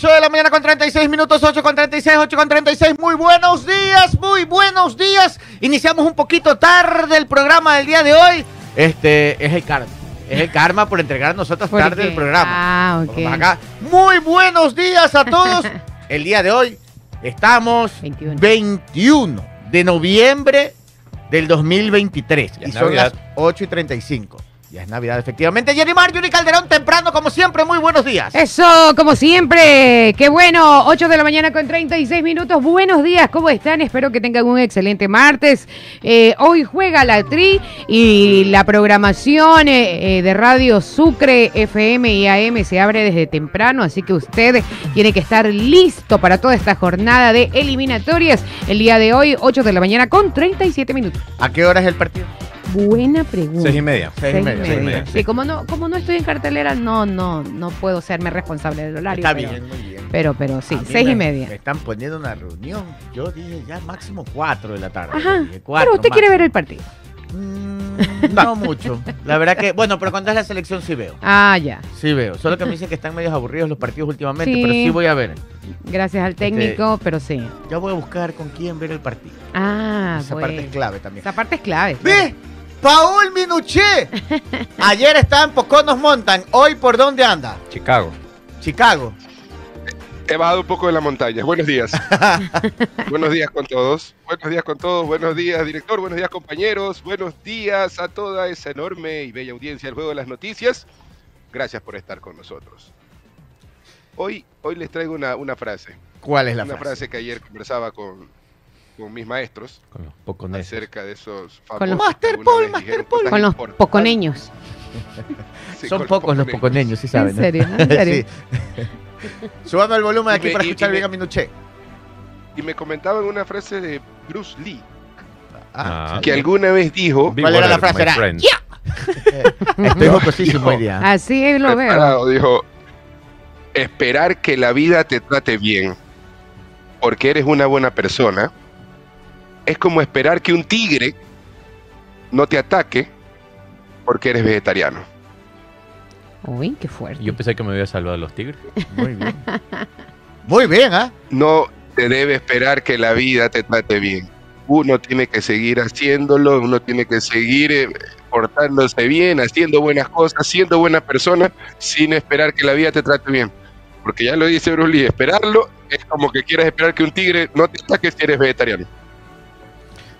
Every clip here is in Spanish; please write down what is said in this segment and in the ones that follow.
8 de la mañana con 36 minutos, 8 con 36, 8 con 36. Muy buenos días, muy buenos días. Iniciamos un poquito tarde el programa del día de hoy. Este es el karma. Es el karma por entregar a nosotros ¿Por tarde qué? el programa. Ah, ok. acá. Muy buenos días a todos. el día de hoy estamos 21. 21 de noviembre del 2023. Ya y son Navidad. las 8 y 35. Ya es Navidad, efectivamente. Jenny Mar, Yuri Calderón, temprano, como siempre. Muy buenos días. Eso, como siempre, qué bueno, 8 de la mañana con 36 minutos. Buenos días, ¿cómo están? Espero que tengan un excelente martes. Eh, hoy juega la Tri y la programación eh, eh, de Radio Sucre, FM y AM se abre desde temprano, así que usted tiene que estar listo para toda esta jornada de eliminatorias. El día de hoy, 8 de la mañana con 37 minutos. ¿A qué hora es el partido? Buena pregunta. Seis y media. Seis y Seis media, seis y media. Sí, como no, como no estoy en cartelera, no, no, no puedo serme responsable del horario. Está pero, bien, muy bien. Pero, pero sí, seis me- y Me media. están poniendo una reunión. Yo dije ya máximo 4 de la tarde. Ajá. Dije, cuatro Pero usted quiere ver el partido. Mm, no mucho. La verdad que, bueno, pero cuando es la selección sí veo. Ah, ya. Sí veo. Solo que me dicen que están medios aburridos los partidos últimamente, Sí. pero sí voy a ver. Gracias al técnico, pero sí. Ya voy a buscar con quién ver el partido. Ah, Esa bueno. parte es clave también. Esa parte es clave. ¡Ve! Paul Minuché. Ayer estaba en Poconos Mountain. Hoy, ¿por dónde anda? Chicago. Chicago. He bajado un poco de la montaña. Buenos días. buenos días con todos. Buenos días con todos. Buenos días, director. Buenos días, compañeros. Buenos días a toda esa enorme y bella audiencia del Juego de las Noticias. Gracias por estar con nosotros. Hoy, hoy les traigo una, una frase. ¿Cuál es la una frase? frase que ayer conversaba con, con mis maestros Con los acerca de esos Con famosos los- que Master Paul, Master Paul. Con los poconeños. Sí, Son con pocos los poconeños, sí saben. ¿En ¿no? serio? ¿En serio? Sí. Súbame el volumen Y aquí me- para y- escuchar y bien me- a Minuché. Y me comentaban una frase de Bruce Lee, Ah, Ah. que alguna vez dijo, ¿Cuál era la frase? Era. Estoy jocosísimo. Así es, lo veo. dijo, esperar que la vida te trate bien porque eres una buena persona es como esperar que un tigre no te ataque porque eres vegetariano. Uy, qué fuerte. Yo pensé que me había salvado los tigres. Muy bien. Muy bien, ¿ah? No te debe esperar que la vida te trate bien. Uno tiene que seguir haciéndolo, uno tiene que seguir eh, portándose bien, haciendo buenas cosas, siendo buena persona, sin esperar que la vida te trate bien. Porque ya lo dice Bruce Lee, esperarlo es como que quieras esperar que un tigre no te ataque si eres vegetariano.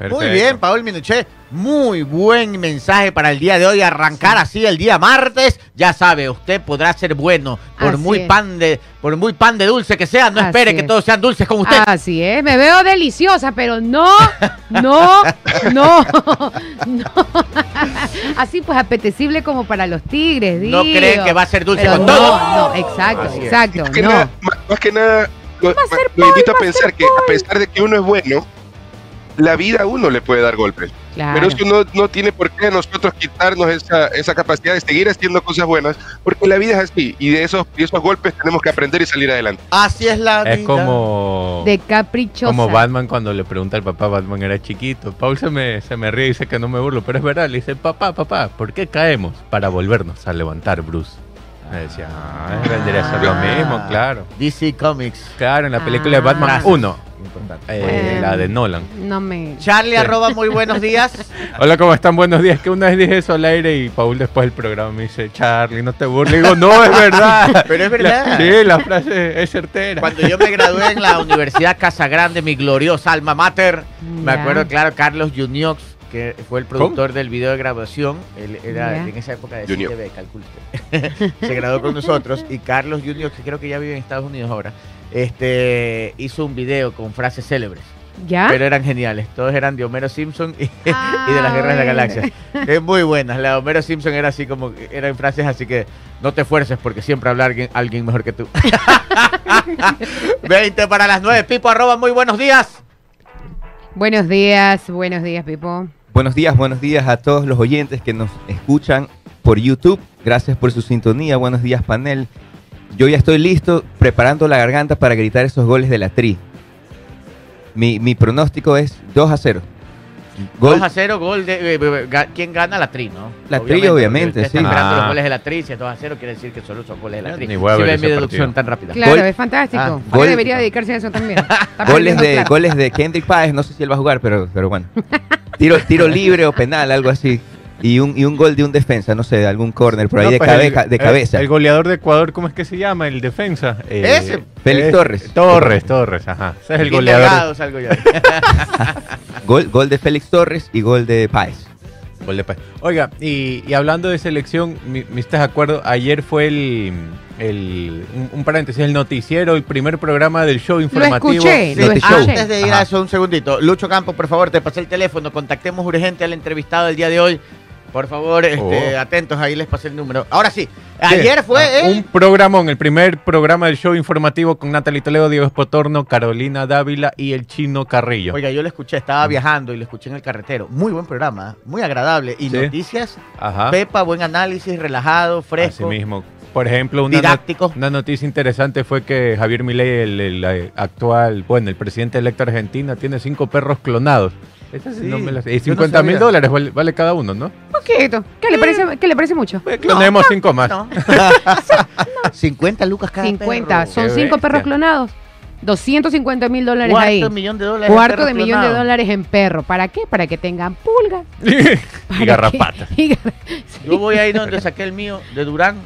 Muy bien, Paul Minuché. Muy buen mensaje para el día de hoy. Arrancar así el día martes. Ya sabe, usted podrá ser bueno. Por Así muy es. pan de, por muy pan de dulce que sea, no Así espere que todos sean dulces con usted. Así es, me veo deliciosa, pero no, no, no, no. Así pues apetecible como para los tigres, digo. no creen que va a ser dulce Pero con no, todo. no, exacto, Así es. exacto, Más que no. nada, más, más que nada, lo, lo invito a pensar que a pesar de que uno es bueno, la vida a uno le puede dar golpes. Claro. Pero eso no, no tiene por qué nosotros quitarnos esa, esa capacidad de seguir haciendo cosas buenas, porque la vida es así, y de esos, y esos golpes tenemos que aprender y salir adelante. Así es la Es vida. como, de caprichosa. como Batman cuando le pregunta al papá, Batman era chiquito. Paul se me, se me ríe y dice que no me burlo, pero es verdad. Le dice, papá, papá, ¿por qué caemos? Para volvernos a levantar, Bruce. Me decía, ah, vendría a ser lo Ah. mismo, claro. DC Comics. Claro, en la película de Ah. Batman Gracias. 1, Importante. eh, la de Nolan. No me. Charlie, arroba muy buenos días. Hola, ¿cómo están? Buenos días. Que una vez dije eso al aire y Paul después del programa me dice, Charlie, no te burles. Digo, no, es verdad. Pero es verdad. La- sí, la frase es certera. Cuando yo me gradué en la Universidad Casa Grande, mi gloriosa alma mater, me acuerdo, claro, Carlos Juniox, que fue el productor del video de graduación, él era en esa época de. CTV, calcule usted. Se graduó con nosotros y Carlos Juniox, que creo que ya vive en Estados Unidos ahora, este, hizo un video con frases célebres, ¿Ya? pero eran geniales. Todos eran de Homero Simpson y, Ah, y de las guerras de la galaxia. Es muy buenas. La de Homero Simpson era así como, eran frases así que no te esfuerces porque siempre habla alguien, alguien mejor que tú. 20 para las 9. Pipo, arroba, muy buenos días. Buenos días, buenos días, Pipo. Buenos días, buenos días a todos los oyentes que nos escuchan por YouTube. Gracias por su sintonía. Buenos días, panel. Yo ya estoy listo preparando la garganta para gritar esos goles de la tri. Mi, mi pronóstico es 2 a 0. Gol- 2 a 0, gol de. eh, eh, ga- ¿Quién gana? La Tri, ¿no? La Tri, obviamente, Ustedes están sí. esperando Ah. los goles de la Tri. Si es 2 a 0, quiere decir que solo son goles de la Tri. ni voy a Si ver ven mi deducción partido. tan rápida. Claro, Gol- es fantástico. Ah, Usted gol- debería dedicarse a eso también. Goles de plata. goles de Kendrick Páez, no sé si él va a jugar, pero, pero bueno. Tiro, tiro libre o penal, algo así. Y un, y un gol de un defensa, no sé, de algún córner por ahí No, de, pues, el- de cabeza. El, goleador de Ecuador, ¿cómo es que se llama? El defensa. Eh, Ese. Félix es- Torres. Torres, Torres, ajá. Ese es el goleador. delgado salgo yo. Gol, gol de Félix Torres y gol de Páez. Gol de Páez. Oiga, y, y hablando de selección, ¿me, me estás de acuerdo? Ayer fue el, el un, un paréntesis, el noticiero, el primer programa del show Lo informativo. escuché, Sí, lo este escuché. Antes de ir a eso, un segundito. Lucho Campos, por favor, te pasé el teléfono. Contactemos urgente al entrevistado del día de hoy. Por favor, este, Oh. atentos, ahí les pasé el número. Ahora sí, ayer fue Ah, el... un programón, el primer programa del show informativo con Natalie Toledo, Diego Espotorno, Carolina Dávila y el Chino Carrillo. Oiga, yo lo escuché, estaba viajando y lo escuché en el carretero. Muy buen programa, muy agradable. Y Sí. noticias, Ajá. Pepa, buen análisis, relajado, Así fresco. mismo. Por ejemplo, una, not- una noticia interesante fue que Javier Milei, el, el, actual, bueno, el presidente electo de Argentina, tiene cinco perros clonados. Esa sí Sí, no me la sé. yo Y no 50 mil dólares vale, vale cada uno, ¿no? Poquito. ¿Qué le parece, qué le parece mucho? Pues clonemos cinco más. No. 50 lucas cada 50. perro. Son cinco perros clonados. 250 mil dólares Cuarto ahí. de millón de dólares. Cuarto de millón de dólares en perro. ¿Para qué? Para que tengan pulgas. y garrapatas. Yo voy ahí donde saqué el mío, de Durán,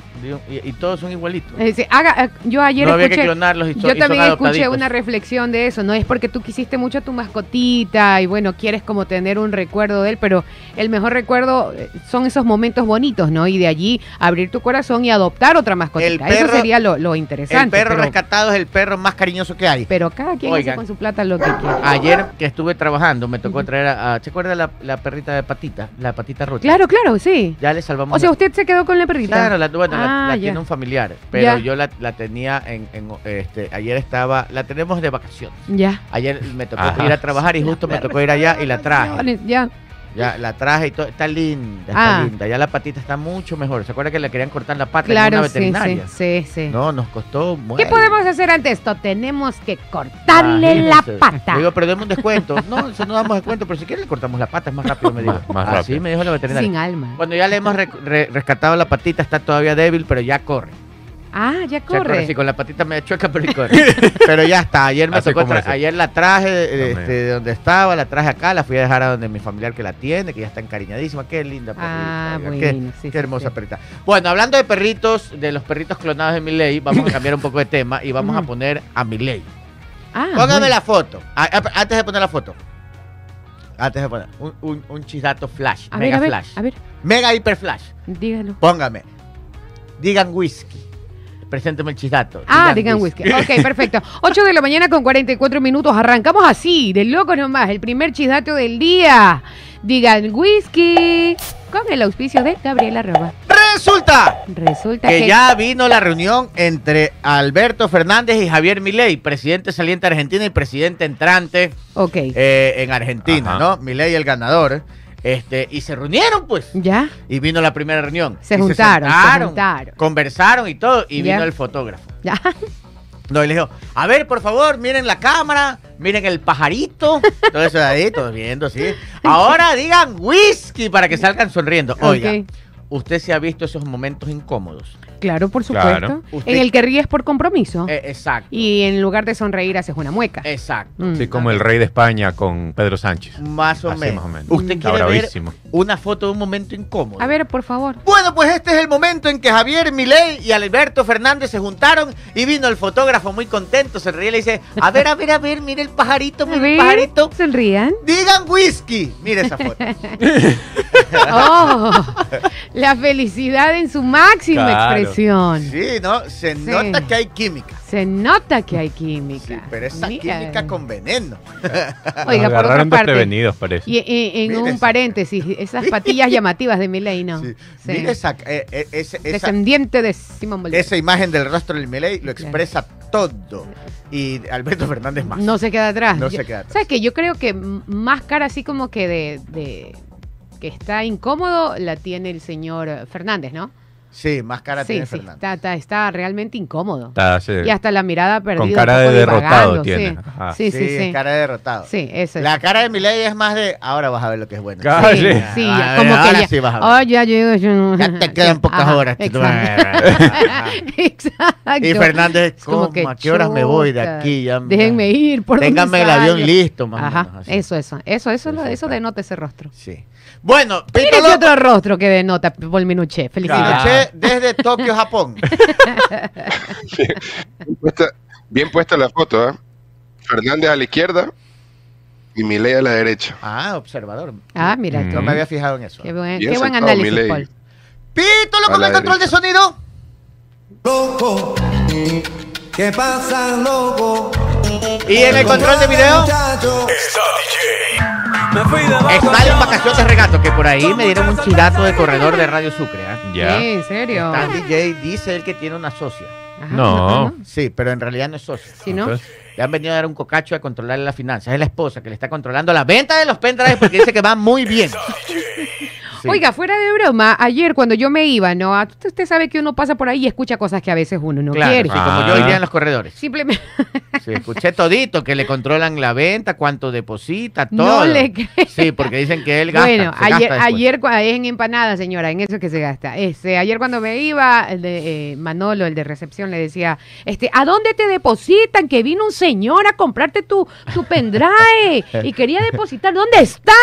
y, y todos son igualitos. Es decir, haga- eh, yo ayer no había que escuché, so- yo también escuché una reflexión de eso. No es porque tú quisiste mucho a tu mascotita y bueno, quieres como tener un recuerdo de él, pero el mejor recuerdo eh, son esos momentos bonitos, ¿no? Y de allí abrir tu corazón y adoptar otra mascotita. El eso perro- sería lo, lo interesante. El perro pero, rescatado es el perro más cariñoso que hay. pero cada quien Oigan. hace con su plata lo que quiere. Ayer que estuve trabajando, me tocó traer a. a- ¿Se acuerda la, la perrita de patita? La patita rota. Claro, claro, sí. Ya le salvamos. O sea, la- usted se quedó con la perrita. Claro, la, bueno, la- Ah, la ya. tiene un familiar, pero Ya. yo la, la tenía en, en, este, ayer estaba, la tenemos de vacaciones. Ya. Ayer me tocó Ajá. ir a trabajar y justo me tocó ir allá y la traje. Ya. Ya, la traje y todo, está linda, está Ah. linda. Ya la patita está mucho mejor. ¿Se acuerda que le querían cortar la pata en Claro, una sí, veterinaria? sí, sí, sí. No, nos costó ¿Qué mucho. podemos hacer ante esto? Tenemos que cortarle la pata. Le digo, pero demos un descuento. No, eso no damos descuento, pero si quiere le cortamos la pata, es más rápido, me dijo. Más- más Así rápido. me dijo la veterinaria. Sin alma. Cuando ya le hemos re- re- rescatado la patita, está todavía débil, pero ya corre. Ah, ya Ya corre. corre. Sí, con la patita medio chueca, pero corre. pero ya está. Ayer me tocó. ayer la traje este, de donde estaba, la traje acá, la fui a dejar a donde mi familiar que la tiene, que ya está encariñadísima. Qué linda perrita. Ah, bueno, qué, sí, qué sí, hermosa sí. perrita. Bueno, hablando de perritos, de los perritos clonados de Miley, vamos a cambiar un poco de tema y vamos a poner a Miley. Ah, Póngame bueno. la foto. A- a- antes de poner la foto. Antes de poner un, un, un chisdato flash. A ver, mega a ver, flash. a ver, Mega hiper flash. dígalo. Póngame. Digan whisky. Presénteme el chisdato. Ah, digan whisky. Ok, perfecto. 8 de la mañana con 44 minutos. Arrancamos así, de loco nomás. El primer chisdato del día. Digan whisky. Con el auspicio de Gabriela Roba. Resulta Resulta que que. ya vino la reunión entre Alberto Fernández y Javier Milei, presidente saliente de Argentina y presidente entrante Ok. eh, en Argentina, Ajá. ¿no? Milei el ganador. Este, y se reunieron, pues. ¿Ya? Y vino la primera reunión. Se Y juntaron, se sentaron, juntaron. Conversaron y todo. Y Ya. vino el fotógrafo. ¿Ya? No, y le dijo, a ver, por favor, miren la cámara, miren el pajarito. Todo eso de ahí, todos viendo, sí. Ahora digan whisky para que salgan sonriendo. Oiga, usted se ha visto esos momentos incómodos. Claro, por Claro. supuesto. Usted- En el que ríes por compromiso. Eh, exacto. Y en lugar de sonreír haces una mueca. Exacto. Mm. Sí, como el rey de España con Pedro Sánchez. Más o, Así menos. más o menos. Usted Está quiere ver una foto de un momento incómodo. A ver, por favor. Bueno, pues este es el momento en que Javier Milei y Alberto Fernández se juntaron y vino el fotógrafo muy contento, se ríe y le dice, a ver, a ver, a ver, mire el pajarito, mire el pajarito. sonrían. Digan whisky. Mire esa foto. Oh, la felicidad en su máxima Claro. expresión. Sí, ¿no? Se Sí. nota que hay química. Se nota que hay química. Sí, pero esa Mira. química con veneno. Oiga, por otra agarraron parte. desprevenidos, parece. Y y- en un esa- paréntesis, esas patillas llamativas de Milei, ¿no? Sí. Esa, eh, eh, esa, Descendiente de Simón Bolívar. esa imagen del rostro del Milei lo Claro. expresa todo. Y Alberto Fernández más. No se queda atrás. No Yo- se queda atrás. ¿Sabes qué? Yo creo que más cara así como que de, de- que está incómodo la tiene el señor Fernández, ¿no? Sí, más cara Sí, tiene sí, Fernández. está, está, está realmente incómodo. Está así, Y hasta la mirada perdida. con cara de derrotado tiene. Sí, Ajá. sí, sí. es sí. cara de derrotado. Sí, eso es. La cara de Milei es más de, ahora vas a ver lo que es bueno. Sí, sí. sí, Ah, ya, como ahora que ya. sí vas a ver. Oh, ya llego yo. Ya te quedan Sí, pocas ajá, horas. Exacto. Exacto. Y Fernández, Es como ¿cómo? que ¿a qué horas me voy de aquí? Ya, Déjenme ir. ¿por Ténganme el avión listo, más Ajá, eso, eso. Eso, eso, eso denota ese rostro. Sí. Bueno, Pito Loco, otro rostro que denota Paul Minuché. Felicidades. Pinochet desde Tokio, Japón. Bien puesta, bien puesta la foto, ¿ah? Fernández a la izquierda y Milei a la derecha. Ah, observador. Ah, mira Mm. No me había fijado en eso. Qué buen, qué análisis. Paul. Pito Loco con el control de sonido. Loco, ¿qué pasa, loco? Y en el control de video fui de está en vacaciones de regato, que por ahí me dieron un chidato de corredor de Radio Sucre. ¿ah? Ya. Sí, en serio. Está DJ, dice él que tiene una socia. Ajá, No. Sí, pero en realidad no es socia. Si no, Entonces, Le han venido a dar un cocacho a controlarle las finanzas. Es la esposa que le está controlando la venta de los pendrives porque dice que va muy bien. Sí. Oiga, fuera de broma, ayer cuando yo me iba, ¿no? Ah, Usted, usted sabe que uno pasa por ahí y escucha cosas que a veces uno no claro, quiere. sí, como Ah. yo hoy día en los corredores. Simplemente Sí, escuché todito que le controlan la venta, cuánto deposita, No todo. le creo. Sí, porque dicen que él gasta. Bueno, ayer, gasta ayer en empanadas, señora, en eso que se gasta. Este, ayer cuando me iba, el de eh, Manolo, el de recepción, le decía, este, ¿a dónde te depositan? Que vino un señor a comprarte tu, tu pendrive y quería depositar. ¿Dónde estás?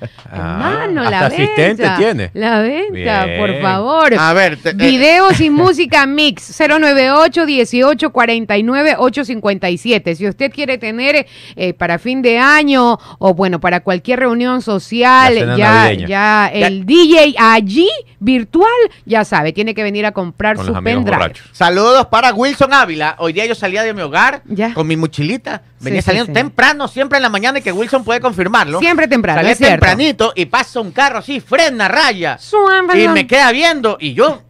Ah, Hermano, la hasta asistente venta. tiene. La venta, Bien. por favor. A ver, te- eh, Videos y música mix 098 18 49 857. Si usted quiere tener eh, para fin de año o bueno, para cualquier reunión social, ya, ya el DJ allí virtual, ya sabe, tiene que venir a comprar con su pendrive. Saludos para Wilson Ávila. Hoy día yo salía de mi hogar Ya. con mi mochilita. Venía Sí, saliendo sí. temprano, siempre en la mañana, y que Wilson puede confirmarlo. Siempre temprano, Salía cierto. tempranito y pasa un carro así, frena, raya. Suave, Y me queda viendo y yo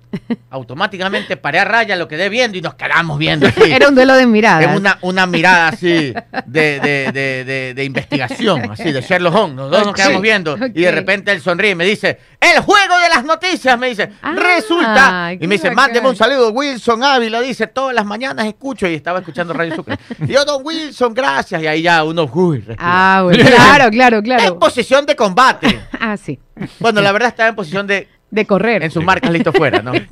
automáticamente paré a raya, lo quedé viendo y nos quedamos viendo así. Era un duelo de miradas. Es una, una mirada así de, de, de, de, investigación, así de Sherlock Holmes. Los dos nos quedamos viendo y de repente él sonríe y me dice, el juego de las noticias, me dice, Ah, resulta. Y me dice, mándeme un saludo, Wilson Ávila, dice, todas las mañanas escucho y estaba escuchando Radio Sucre. Y yo, don Wilson, gracias. Y ahí ya uno, uy, respira. Ah, bueno, claro, claro, En claro. posición de combate. Ah, sí. Bueno, la verdad estaba en posición de De correr. en sus marcas listo fuera, ¿no?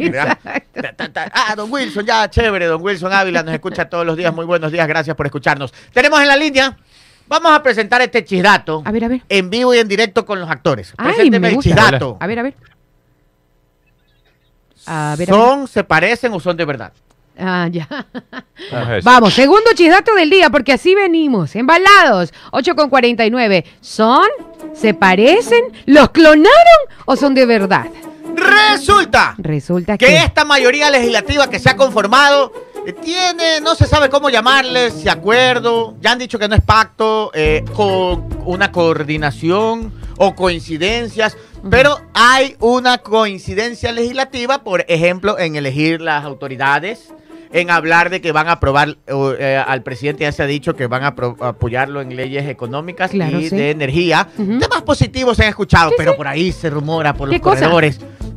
Ah, don Wilson, ya, chévere, don Wilson Ávila nos escucha todos los días. Muy buenos días, gracias por escucharnos. Tenemos en la línea, vamos a presentar este chisdato A ver, a ver. en vivo y en directo con los actores. Ay, Presénteme me el chisdato. A ver, a ver. A ver, a ver. ¿Son, se parecen o son de verdad? Ah, ya. Vamos, segundo chisdato del día, porque así venimos, embalados. 8 con 49. ¿Son? ¿Se parecen? ¿Los clonaron o son de verdad? Resulta Resulta que. que esta mayoría legislativa que se ha conformado eh, tiene, no se sabe cómo llamarle, si acuerdo, ya han dicho que no es pacto, eh, con una coordinación o coincidencias, pero hay una coincidencia legislativa, por ejemplo, en elegir las autoridades, en hablar de que van a aprobar, eh, al presidente ya se ha dicho que van a apoyarlo en leyes económicas Claro, y sí. de energía. Ujú. Temas positivos se han escuchado, Sí, pero sí. por ahí se rumora por los ¿Qué cosa?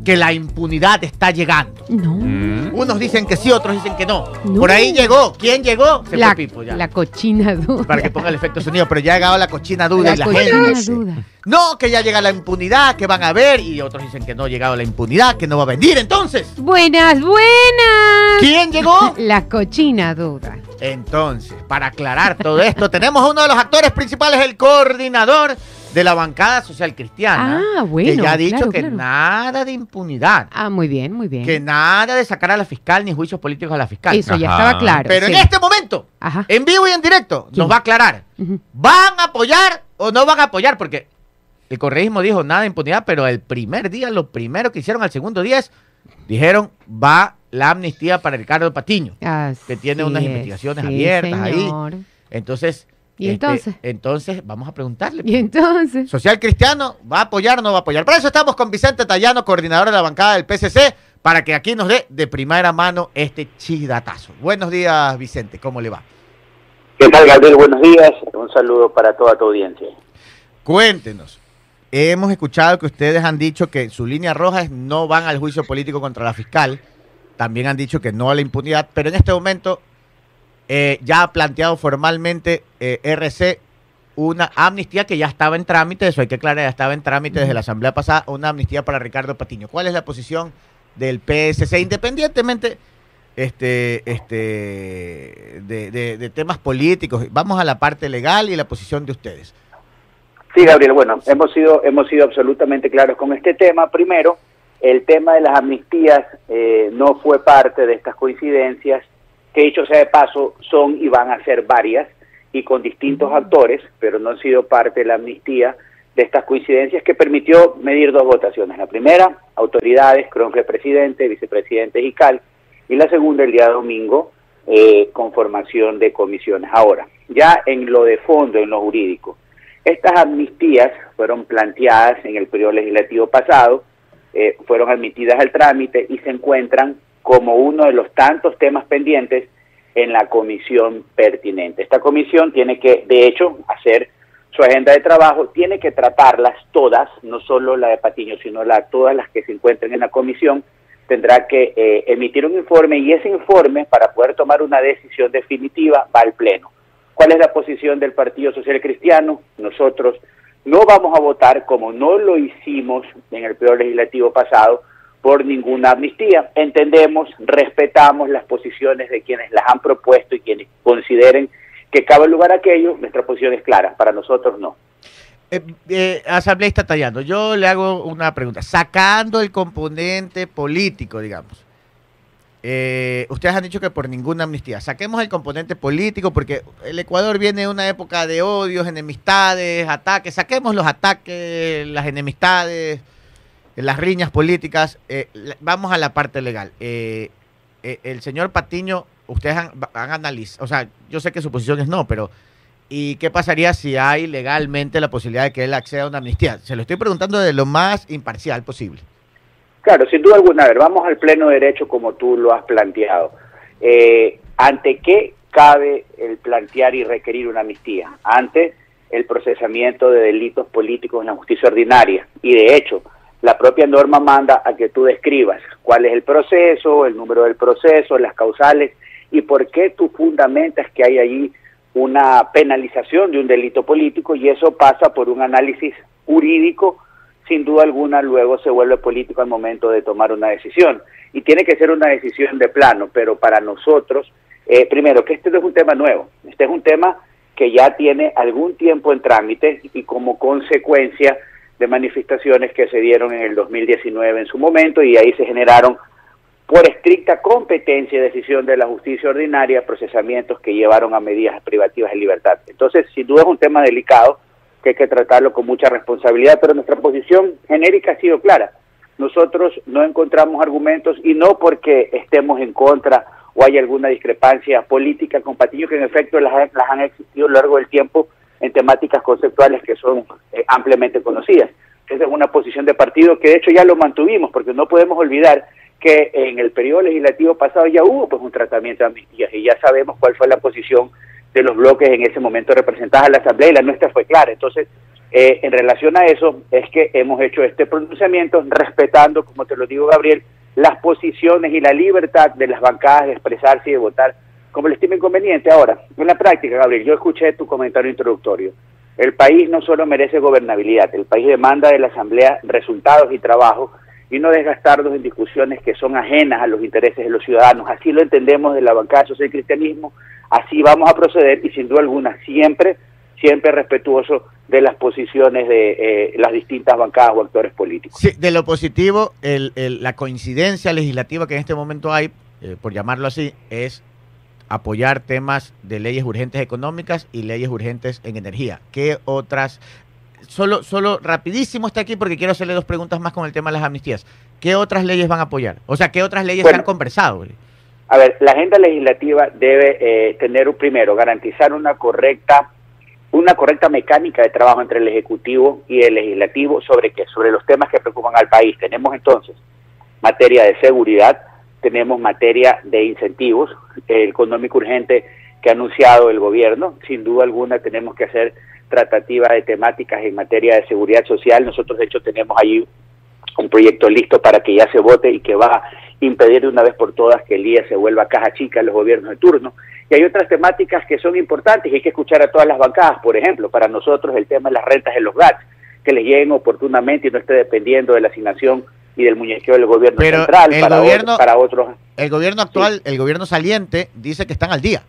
Que la impunidad está llegando. No. Mm. Unos dicen que sí, otros dicen que no. No. Por ahí llegó. ¿Quién llegó? Se La, fue Pipo ya. la cochina duda. Para que ponga el efecto sonido, pero ya ha llegado la cochina duda La y la cochina gente dice, duda. no, que ya llega la impunidad, que van a ver, y otros dicen que no ha llegado la impunidad, que no va a venir. Entonces, Buenas, buenas. ¿quién llegó? La cochina duda. Entonces, para aclarar todo esto, tenemos a uno de los actores principales, el coordinador de la bancada social cristiana, Ah, bueno, que ya ha dicho claro, que claro. nada de impunidad, Ah, muy bien, muy bien. que nada de sacar a la fiscal ni juicios políticos a la fiscal. Eso ya estaba claro. Pero sí. en este momento, Ajá. en vivo y en directo, ¿Quién? nos va a aclarar. ¿Van a apoyar o no van a apoyar? Porque el correísmo dijo nada de impunidad, pero el primer día, lo primero que hicieron al segundo día es, dijeron, va la amnistía para Ricardo Patiño. Así que tiene unas es, investigaciones sí, abiertas ahí. Entonces, ¿Y este, entonces? entonces vamos a preguntarle. Y entonces. Social Cristiano, ¿va a apoyar o no va a apoyar? Por eso estamos con Vicente Tallano, coordinador de la bancada del PCC, para que aquí nos dé de primera mano este chidatazo. Buenos días, Vicente, ¿cómo le va? ¿Qué tal, Gabriel? Buenos días. Un saludo para toda tu audiencia. Cuéntenos, hemos escuchado que ustedes han dicho que su línea roja es no van al juicio político contra la fiscal. También han dicho que no a la impunidad, pero en este momento eh, ya ha planteado formalmente eh, RC una amnistía que ya estaba en trámite, eso hay que aclarar, ya estaba en trámite desde la asamblea pasada, una amnistía para Ricardo Patiño. ¿Cuál es la posición del PSC, independientemente este, este, de, de- de temas políticos? Vamos a la parte legal y la posición de ustedes. Sí, Gabriel, bueno, hemos sido, hemos sido absolutamente claros con este tema. Primero, el tema de las amnistías eh, no fue parte de estas coincidencias, que dicho sea de paso, son y van a ser varias y con distintos actores, pero no han sido parte de la amnistía de estas coincidencias que permitió medir dos votaciones. La primera, autoridades, creo que presidente, vicepresidente y CAL, y la segunda, el día domingo, eh, conformación de comisiones. Ahora, ya en lo de fondo, en lo jurídico, estas amnistías fueron planteadas en el periodo legislativo pasado, eh, fueron admitidas al trámite y se encuentran como uno de los tantos temas pendientes en la comisión pertinente. Esta comisión tiene que, de hecho, hacer su agenda de trabajo, tiene que tratarlas todas, no solo la de Patiño, sino la, todas las que se encuentren en la comisión, tendrá que eh, emitir un informe y ese informe, para poder tomar una decisión definitiva, va al Pleno. ¿Cuál es la posición del Partido Social Cristiano? Nosotros no vamos a votar, como no lo hicimos en el periodo legislativo pasado, por ninguna amnistía. Entendemos, respetamos las posiciones de quienes las han propuesto y quienes consideren que cabe lugar a aquello. Nuestra posición es clara, para nosotros no. Eh, eh, asambleísta Tallando, yo le hago una pregunta. Sacando el componente político, digamos. eh, ustedes han dicho que por ninguna amnistía. Saquemos el componente político porque el Ecuador viene de una época de odios, enemistades, ataques. Saquemos los ataques, las enemistades, las riñas políticas. Eh, vamos a la parte legal. Eh, eh, el señor Patiño, ustedes han, han analizado, o sea, yo sé que su posición es no, pero ¿y qué pasaría si hay legalmente la posibilidad de que él acceda a una amnistía? Se lo estoy preguntando de lo más imparcial posible. Claro, sin duda alguna. A ver, vamos al pleno derecho como tú lo has planteado. Eh, ¿Ante qué cabe el plantear y requerir una amnistía? Ante el procesamiento de delitos políticos en la justicia ordinaria. Y de hecho, la propia norma manda a que tú describas cuál es el proceso, el número del proceso, las causales y por qué tú fundamentas que hay allí una penalización de un delito político y eso pasa por un análisis jurídico sin duda alguna luego se vuelve político al momento de tomar una decisión. Y tiene que ser una decisión de plano, pero para nosotros, eh, primero, que este no es un tema nuevo, este es un tema que ya tiene algún tiempo en trámite y como consecuencia de manifestaciones que se dieron en el 2019 en su momento y ahí se generaron por estricta competencia y decisión de la justicia ordinaria procesamientos que llevaron a medidas privativas de libertad. Entonces, sin duda es un tema delicado que hay que tratarlo con mucha responsabilidad, pero nuestra posición genérica ha sido clara. Nosotros no encontramos argumentos y no porque estemos en contra o hay alguna discrepancia política con Patiño, que en efecto las, las han existido a lo largo del tiempo en temáticas conceptuales que son eh, ampliamente conocidas. Esa es una posición de partido que de hecho ya lo mantuvimos, porque no podemos olvidar que en el periodo legislativo pasado ya hubo pues un tratamiento de amnistías y ya sabemos cuál fue la posición de los bloques en ese momento representadas en la Asamblea y la nuestra fue clara. Entonces, eh, en relación a eso, es que hemos hecho este pronunciamiento respetando, como te lo digo, Gabriel, las posiciones y la libertad de las bancadas de expresarse y de votar como le estime conveniente. Ahora, en la práctica, Gabriel, yo escuché tu comentario introductorio. El país no solo merece gobernabilidad, el país demanda de la Asamblea resultados y trabajo y no desgastarnos en discusiones que son ajenas a los intereses de los ciudadanos. Así lo entendemos de la bancada social cristianismo, así vamos a proceder y sin duda alguna siempre, siempre respetuoso de las posiciones de eh, las distintas bancadas o actores políticos. De lo positivo, el- el- la coincidencia legislativa que en este momento hay, eh, por llamarlo así, es apoyar temas de leyes urgentes económicas y leyes urgentes en energía. ¿Qué otras? Solo, solo rapidísimo está aquí porque quiero hacerle dos preguntas más con el tema de las amnistías. ¿Qué otras leyes van a apoyar? O sea, ¿qué otras leyes Bueno. se han conversado? A ver, la agenda legislativa debe eh, tener, primero, garantizar una correcta una correcta mecánica de trabajo entre el Ejecutivo y el Legislativo sobre qué, sobre los temas que preocupan al país. Tenemos entonces materia de seguridad, tenemos materia de incentivos, el económico urgente que ha anunciado el gobierno, sin duda alguna tenemos que hacer tratativa de temáticas en materia de seguridad social. Nosotros, de hecho, tenemos ahí un proyecto listo para que ya se vote y que va a impedir de una vez por todas que el IE se vuelva caja chica en los gobiernos de turno. Y hay otras temáticas que son importantes y hay que escuchar a todas las bancadas. Por ejemplo, para nosotros el tema de las rentas en los GATS, que les lleguen oportunamente y no esté dependiendo de la asignación y del muñequeo del gobierno Pero central el para, gobierno- otros, para otros. El gobierno actual, el gobierno saliente, dice que están al día.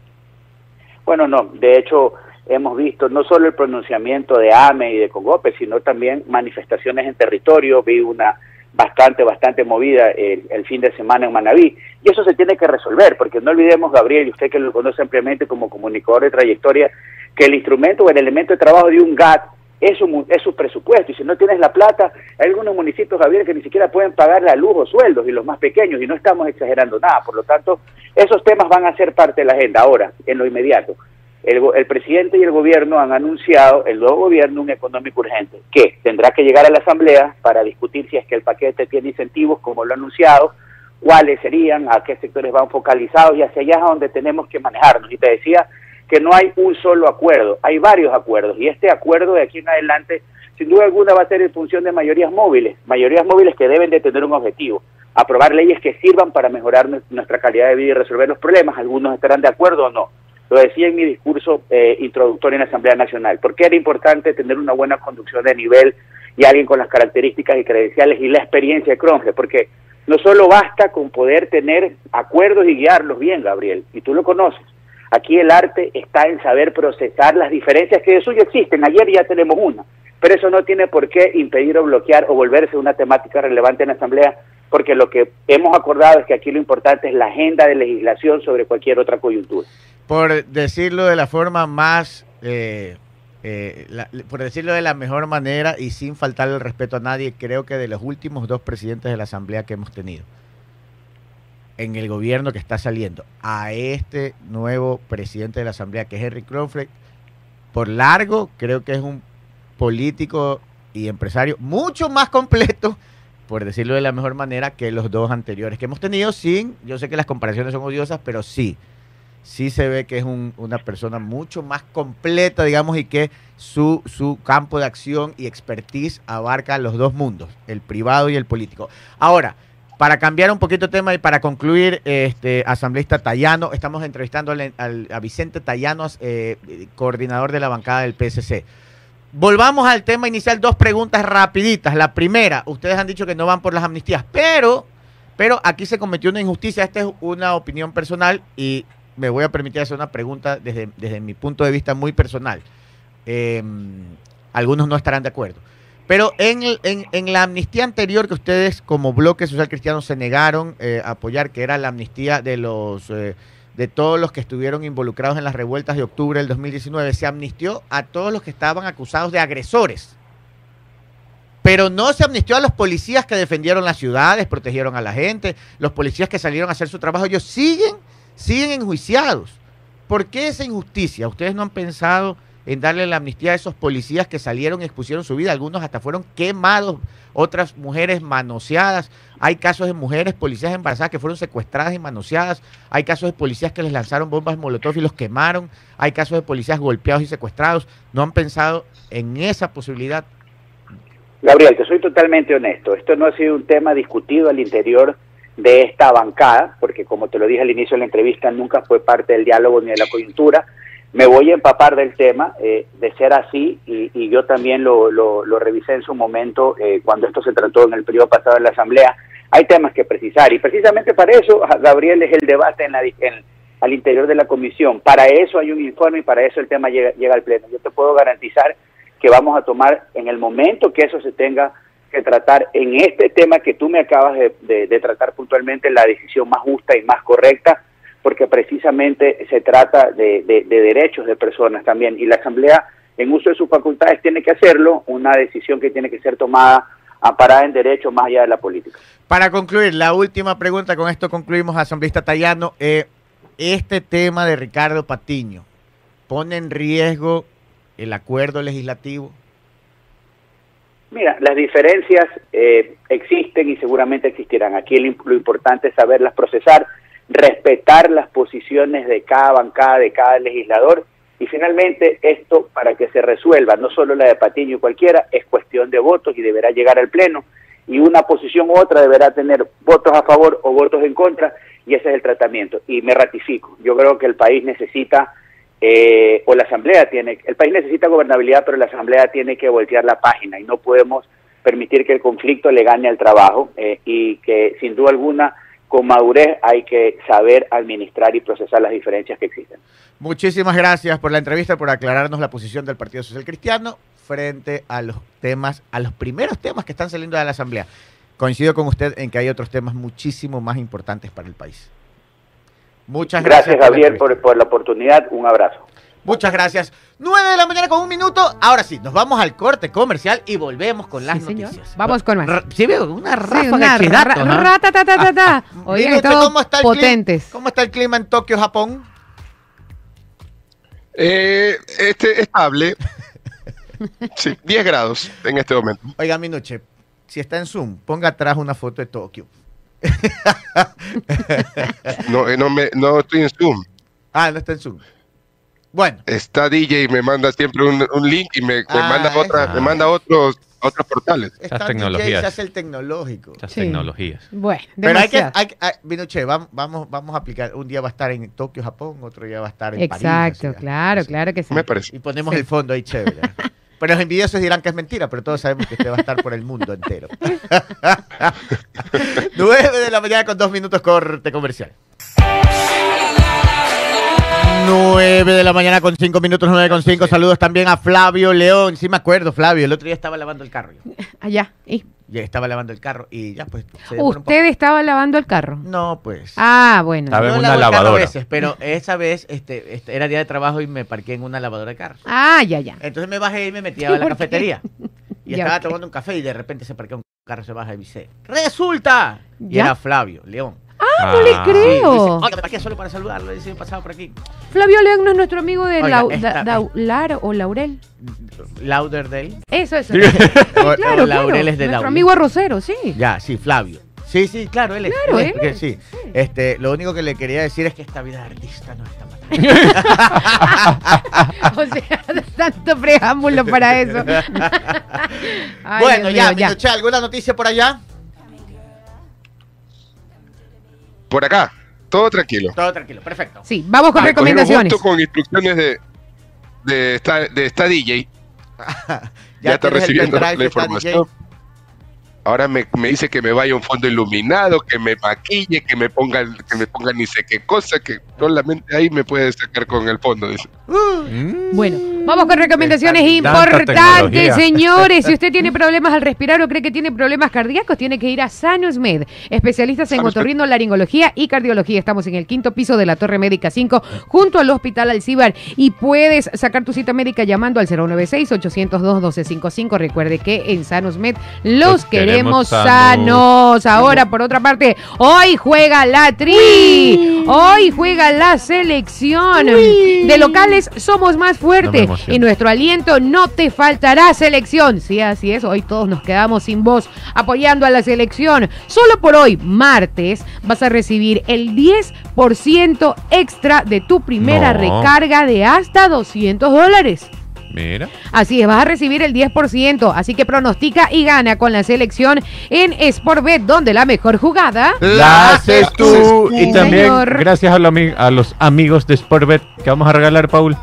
Bueno, no, de hecho hemos visto no solo el pronunciamiento de AME y de COGOPE, sino también manifestaciones en territorio, vi una bastante, bastante movida el, el fin de semana en Manabí, y eso se tiene que resolver, porque no olvidemos, Gabriel, y usted que lo conoce ampliamente como comunicador de trayectoria, que el instrumento o el elemento de trabajo de un GAT es su, es su presupuesto, y si no tienes la plata, hay algunos municipios, Gabriel, que ni siquiera pueden pagar la luz o sueldos, y los más pequeños, y no estamos exagerando nada, por lo tanto, esos temas van a ser parte de la agenda. Ahora, en lo inmediato, el, el presidente y el gobierno han anunciado, el nuevo gobierno, un económico urgente, que tendrá que llegar a la Asamblea para discutir si es que el paquete tiene incentivos, como lo ha anunciado, cuáles serían, a qué sectores van focalizados, y hacia allá es donde tenemos que manejarnos. Y te decía que no hay un solo acuerdo, hay varios acuerdos, y este acuerdo de aquí en adelante, sin duda alguna, va a ser en función de mayorías móviles, mayorías móviles que deben de tener un objetivo, aprobar leyes que sirvan para mejorar nu- nuestra calidad de vida y resolver los problemas, algunos estarán de acuerdo o no. Lo decía en mi discurso eh, introductorio en la Asamblea Nacional, porque era importante tener una buena conducción de nivel y alguien con las características y credenciales y la experiencia de Cronje, porque no solo basta con poder tener acuerdos y guiarlos bien, Gabriel, y tú lo conoces. Aquí el arte está en saber procesar las diferencias que de suyo existen. Ayer ya tenemos una, pero eso no tiene por qué impedir o bloquear o volverse una temática relevante en la Asamblea, porque lo que hemos acordado es que aquí lo importante es la agenda de legislación sobre cualquier otra coyuntura. Por decirlo de la forma más, eh, eh, por decirlo de la mejor manera y sin faltarle el respeto a nadie, creo que de los últimos dos presidentes de la Asamblea que hemos tenido, en el gobierno que está saliendo, a este nuevo presidente de la Asamblea, que es Henry Crawford, por largo, creo que es un político y empresario mucho más completo, por decirlo de la mejor manera, que los dos anteriores que hemos tenido, sin, yo sé que las comparaciones son odiosas, pero sí, sí se ve que es un- una persona mucho más completa, digamos, y que su, su campo de acción y expertise abarca los dos mundos, el privado y el político. Ahora, para cambiar un poquito de tema y para concluir, este asambleísta Tayano, estamos entrevistando al- a Vicente Tayanos, eh, coordinador de la bancada del PSC. Volvamos al tema inicial, dos preguntas rapiditas. La primera, ustedes han dicho que no van por las amnistías, pero, pero aquí se cometió una injusticia. Esta es una opinión personal y me voy a permitir hacer una pregunta desde, desde mi punto de vista muy personal. Eh, algunos no estarán de acuerdo. Pero en, la amnistía anterior que ustedes como bloque social cristiano se negaron eh, a apoyar, que era la amnistía de los eh, de todos los que estuvieron involucrados en las revueltas de octubre del 2019, se amnistió a todos los que estaban acusados de agresores. Pero no se amnistió a los policías que defendieron las ciudades, protegieron a la gente, los policías que salieron a hacer su trabajo, ellos siguen, siguen enjuiciados. ¿Por qué esa injusticia? ¿Ustedes no han pensado en darle la amnistía a esos policías que salieron y expusieron su vida? Algunos hasta fueron quemados, otras mujeres manoseadas. Hay casos de mujeres policías embarazadas que fueron secuestradas y manoseadas. Hay casos de policías que les lanzaron bombas molotov y los quemaron. Hay casos de policías golpeados y secuestrados. ¿No han pensado en esa posibilidad? Gabriel, te soy totalmente honesto. Esto no ha sido un tema discutido al interior de esta bancada, porque como te lo dije al inicio de la entrevista, nunca fue parte del diálogo ni de la coyuntura. Me voy a empapar del tema, eh, de ser así, y, y yo también lo, lo, revisé en su momento eh, cuando esto se trató en el periodo pasado en la Asamblea. Hay temas que precisar, y precisamente para eso, Gabriel, es el debate en la, al interior de la comisión. Para eso hay un informe y para eso el tema llega, al Pleno. Yo te puedo garantizar que vamos a tomar en el momento que eso se tenga que tratar en este tema que tú me acabas de, tratar puntualmente la decisión más justa y más correcta, porque precisamente se trata de, de, de, derechos de personas también. Y la Asamblea, en uso de sus facultades, tiene que hacerlo, una decisión que tiene que ser tomada amparada en derecho más allá de la política. Para concluir, la última pregunta, con esto concluimos, asambleísta Tallano. Eh, este tema de Ricardo Patiño pone en riesgo el acuerdo legislativo? Mira, las diferencias eh, existen y seguramente existirán. Aquí lo, lo, importante es saberlas procesar, respetar las posiciones de cada bancada, de cada legislador Y finalmente, esto para que se resuelva, no solo la de Patiño y cualquiera, es cuestión de votos y deberá llegar al Pleno. Y una posición u otra deberá tener votos a favor o votos en contra, y ese es el tratamiento. Y me ratifico, yo creo que el país necesita, eh, o la Asamblea tiene, el país necesita gobernabilidad, pero la Asamblea tiene que voltear la página y no podemos permitir que el conflicto le gane al trabajo eh, y que sin duda alguna con madurez hay que saber administrar y procesar las diferencias que existen. Muchísimas gracias por la entrevista, por aclararnos la posición del Partido Social Cristiano frente a los temas, a los primeros temas que están saliendo de la Asamblea. Coincido con usted en que hay otros temas muchísimo más importantes para el país. Muchas gracias. Gracias, Gabriel, por, por la oportunidad. Un abrazo. Muchas gracias. 9 de la mañana con un minuto. Ahora sí, nos vamos al corte comercial y volvemos con las Sí, señor. noticias. Vamos con más. Sí, veo una ráfaga una de datos, ra- ¿ah? Dime han usted, estado ¿cómo está el clima? potentes. ¿Cómo está el clima en Tokio, Japón? Eh, este estable. Sí, 10 grados en este momento. Oiga, Minuche, si está en Zoom, ponga atrás una foto de Tokio. No, eh, no, me, no estoy en Zoom. Ah, no está en Zoom. Bueno, Está DJ y me manda siempre un, un link y me, me Ah, manda otra, esa. me manda otros otros portales. está DJ, tecnologías. se hace el tecnológico. Estas Sí. tecnologías. Bueno, Pero hay que, demasiado. hay, hay- vamos, vamos, vamos a aplicar. Un día va a estar en Tokio, Japón, otro día va a estar en Exacto, París. así, claro, así. claro que sí. Me parece. Y ponemos Sí. el fondo ahí chévere. Pero los envidiosos dirán que es mentira, pero todos sabemos que usted va a estar por el mundo entero. 9 de la mañana con dos minutos corte comercial. 9 de la mañana con 5 minutos, 9 con 5. Saludos también a Flavio León. Sí me acuerdo, Flavio. El otro día estaba lavando el carro. yo. Allá. y- Ya estaba lavando el carro y ya pues se. ¿Usted estaba lavando el carro? No, pues. Ah, bueno. Estaba en Yo una lavadora. veces, pero esa vez este, este, era día de trabajo y me parqué en una lavadora de carro. Ah, ya, ya. Entonces me bajé y me metí a la cafetería. Y Ya, estaba tomando un café y de repente se parqueó un carro, se baja y dice, ¡Resulta! Y ¿Ya? era Flavio León. Ah, no le Ah. creo. Sí, dice, Oiga, me parqué solo para saludarlo. Dice, pasaba por aquí. Flavio León no es nuestro amigo de Oiga, Lau- esta- da- Daular o Laurel. Lauderdale. Eso, eso. Sí, claro, claro. Laureles de Nuestro Laurel. amigo arrocero, sí. Ya, sí, Flavio. Sí, sí, claro, él es. Claro, él es, porque es, sí. Este, lo único que le quería decir es que esta vida de artista no está matando. O sea, tanto preámbulo para eso. Ay, bueno, Dios ya, mío, ¿alguna noticia por allá? Por acá, todo tranquilo. Todo tranquilo, perfecto. Sí, vamos con Ah, recomendaciones. justo con instrucciones de, de, esta, de esta DJ. Ya, está tienes el recibiendo la información. Ahora me, me dice que me vaya a un fondo iluminado, que me maquille, que me ponga, que me ponga ni sé qué cosa, que solamente ahí me puede sacar con el fondo. Dice. Mm. Bueno, vamos con recomendaciones importantes, señores. Si usted tiene problemas al respirar o cree que tiene problemas cardíacos, tiene que ir a Sanusmed, especialistas en otorrino, laringología y cardiología. Estamos en el quinto piso de la Torre Médica 5, junto al Hospital Alcibar. Y puedes sacar tu cita médica llamando al 096-802-1255. Recuerde que en Sanusmed los Los queremos queremos sanos. Ahora, por otra parte, hoy juega la Tri. Hoy juega la selección. De locales somos más fuertes. Y nuestro aliento no te faltará selección. Sí, así es. Hoy todos nos quedamos sin voz apoyando a la selección. Solo por hoy, martes, vas a recibir el 10% extra de tu primera No. recarga de hasta 200 dólares. Mira. Así es, vas a recibir el 10%. Así que pronostica y gana con la selección en Sportbet, donde la mejor jugada. La haces tú. Y también señor. gracias a, lo a los amigos de Sportbet que vamos a regalar, Paul.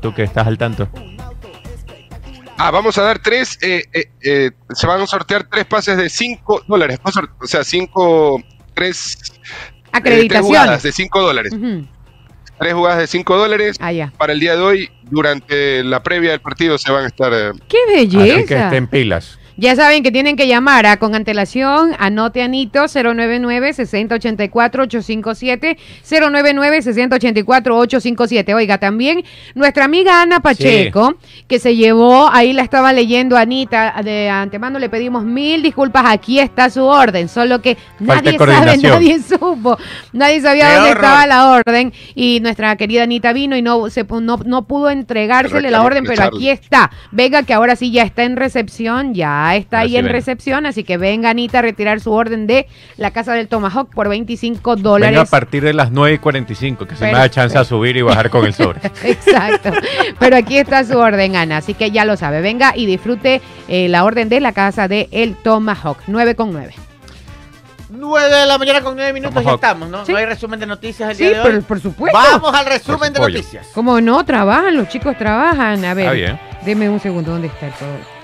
Tú que estás al tanto. Ah, vamos a dar tres, eh, eh, eh, se van a sortear tres pases de 5 dólares. O sea, cinco, tres, eh, tres Acreditaciones. jugadas de 5 dólares. Ujú. Tres jugadas de 5 dólares. Ah, ya. Para el día de hoy, durante la previa del partido, se van a estar... eh, ¡Qué Así que belleza! estén pilas. Ya saben que tienen que llamar a con antelación, anote Anito 099-6084-857, 099-6084-857. Oiga, también nuestra amiga Ana Pacheco, que se llevó, ahí la estaba leyendo Anita, de antemano le pedimos mil disculpas, aquí está su orden, solo que nadie sabe, nadie supo, nadie sabía ¡Qué dónde horror! estaba la orden y nuestra querida Anita vino y no, se, no, no pudo entregársele la orden, de pero aquí está. Venga, que ahora sí ya está en recepción, ya Ya está ahí en recepción, así que venga Anita a retirar su orden de la casa del Tomahawk por 25 dólares. Venga a partir de las 9 y 45, que se me da chance a subir y bajar con el sobre. Exacto. Pero aquí está su orden, Ana. Así que ya lo sabe. Venga y disfrute eh, la orden de la casa de El Tomahawk. 9 con 9. 9 de la mañana con 9 minutos ya estamos, ¿no? Sí. No hay resumen de noticias el Sí, día de hoy. por, por supuesto. Vamos al resumen de Por noticias. Como no, trabajan, los chicos trabajan. A ver, Está bien. deme un segundo, ¿dónde está el todo?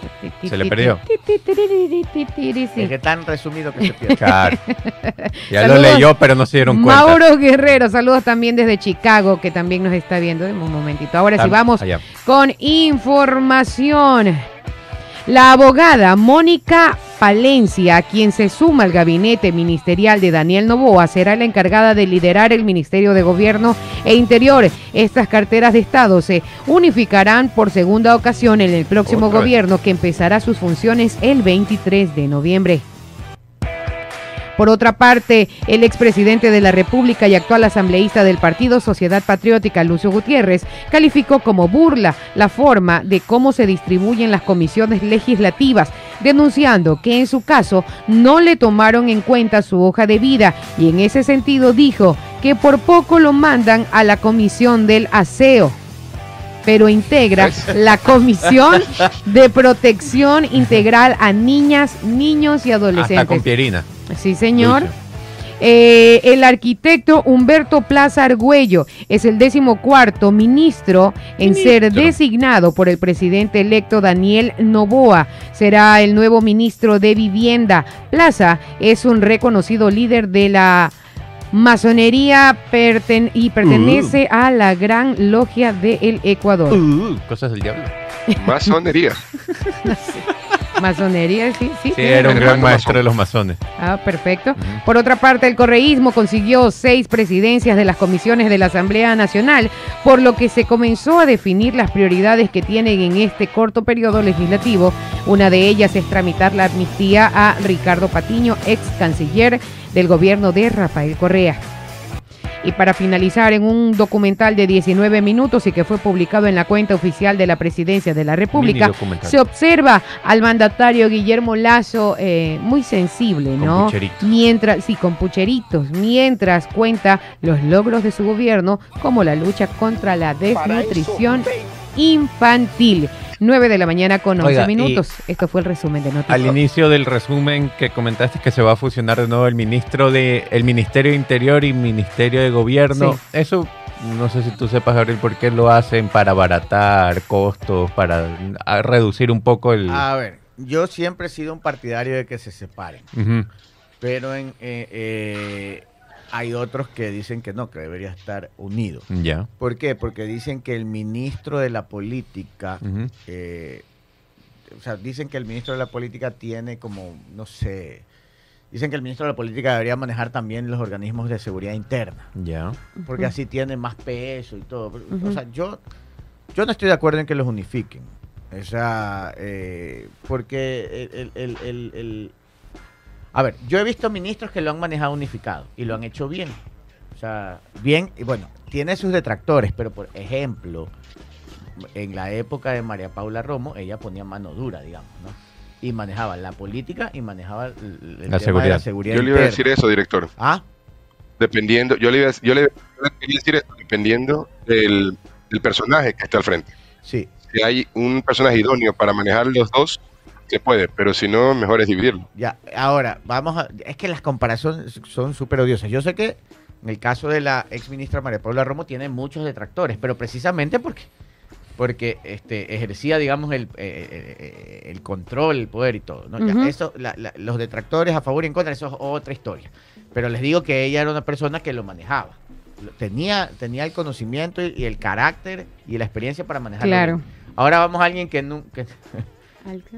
Se le perdió. Es que tan resumido que se pierde. Claro. Ya Saludos. lo leyó, pero no se dieron cuenta. Mauro Guerrero, saludos también desde Chicago, que también nos está viendo. Deme un momentito. Ahora sí, Tam- vamos allá. con información. La abogada Mónica Palencia, quien se suma al gabinete ministerial de Daniel Novoa, será la encargada de liderar el Ministerio de Gobierno e Interior. Estas carteras de Estado se unificarán por segunda ocasión en el próximo Otra vez. gobierno que empezará sus funciones el 23 de noviembre. Por otra parte, el expresidente de la República y actual asambleísta del Partido Sociedad Patriótica, Lucio Gutiérrez, calificó como burla la forma de cómo se distribuyen las comisiones legislativas, denunciando que en su caso no le tomaron en cuenta su hoja de vida y en ese sentido dijo que por poco lo mandan a la comisión del aseo pero integra la Comisión de Protección Integral a Niñas, Niños y Hasta con Adolescentes. Pierina. Sí, señor. Eh, el arquitecto Humberto Plaza Argüello es el decimocuarto ministro en ser designado por el presidente electo Daniel Novoa. Será el nuevo ministro de Vivienda. Plaza es un reconocido líder de la masonería perten- y pertenece a la Gran Logia del Ecuador. Uh, cosas del diablo. Masonería. Masonería, sí, sí. Sí, era un gran maestro de los masones. Ah, perfecto. Por otra parte, el correísmo consiguió seis presidencias de las comisiones de la Asamblea Nacional, por lo que se comenzó a definir las prioridades que tienen en este corto periodo legislativo. Una de ellas es tramitar la amnistía a Ricardo Patiño, ex canciller del gobierno de Rafael Correa. Y para finalizar, en un documental de 19 minutos y que fue publicado en la cuenta oficial de la Presidencia de la República, se observa al mandatario Guillermo Lazo eh, muy sensible, Con ¿no? pucheritos. Mientras, sí, con pucheritos, mientras cuenta los logros de su gobierno, como la lucha contra la desnutrición infantil. 9 de la mañana con 11 Oiga, y- minutos. Esto fue el resumen de Al noticias. inicio del resumen que comentaste que se va a fusionar de nuevo el ministro de el Ministerio de Interior y Ministerio de Gobierno. Sí. Eso no sé si tú sepas Gabriel por qué lo hacen para abaratar costos, para reducir un poco el A ver, yo siempre he sido un partidario de que se separen, pero en, eh, eh, hay otros que dicen que no, que debería estar unido. Ya. ¿Por qué? Porque dicen que el ministro de la política, eh, o sea, dicen que el ministro de la política tiene como, no sé, dicen que el ministro de la política debería manejar también los organismos de seguridad interna, Ya. porque así tiene más peso y todo. O sea, yo, yo no estoy de acuerdo en que los unifiquen. O sea, eh, porque el, el- el- el- A ver, yo he visto ministros que lo han manejado unificado y lo han hecho bien. O sea, bien, y bueno, tiene sus detractores, pero por ejemplo, en la época de María Paula Romo, ella ponía mano dura, digamos, ¿no? Y manejaba la política y manejaba el, el tema de seguridad. la seguridad Yo le iba a decir eso, director. Ah, Dependiendo, yo le, iba a- yo le, yo le quería decir eso, dependiendo del, del personaje que está al frente. sí. Si hay un personaje idóneo para manejar los dos, se puede, pero si no, mejor es dividirlo. Ya, ahora, vamos a... Es que las comparaciones son súper odiosas. Yo sé que en el caso de la ex ministra María Paula Romo tiene muchos detractores, pero precisamente porque porque este ejercía, digamos, el, eh, eh, el control, el poder y todo. ¿no? Ya, eso, la- la- los detractores a favor y en contra, eso es otra historia. Pero les digo que ella era una persona que lo manejaba. Tenía, tenía el conocimiento y, y el carácter y la experiencia para manejarlo. Claro. bien. Ahora vamos a alguien que nunca...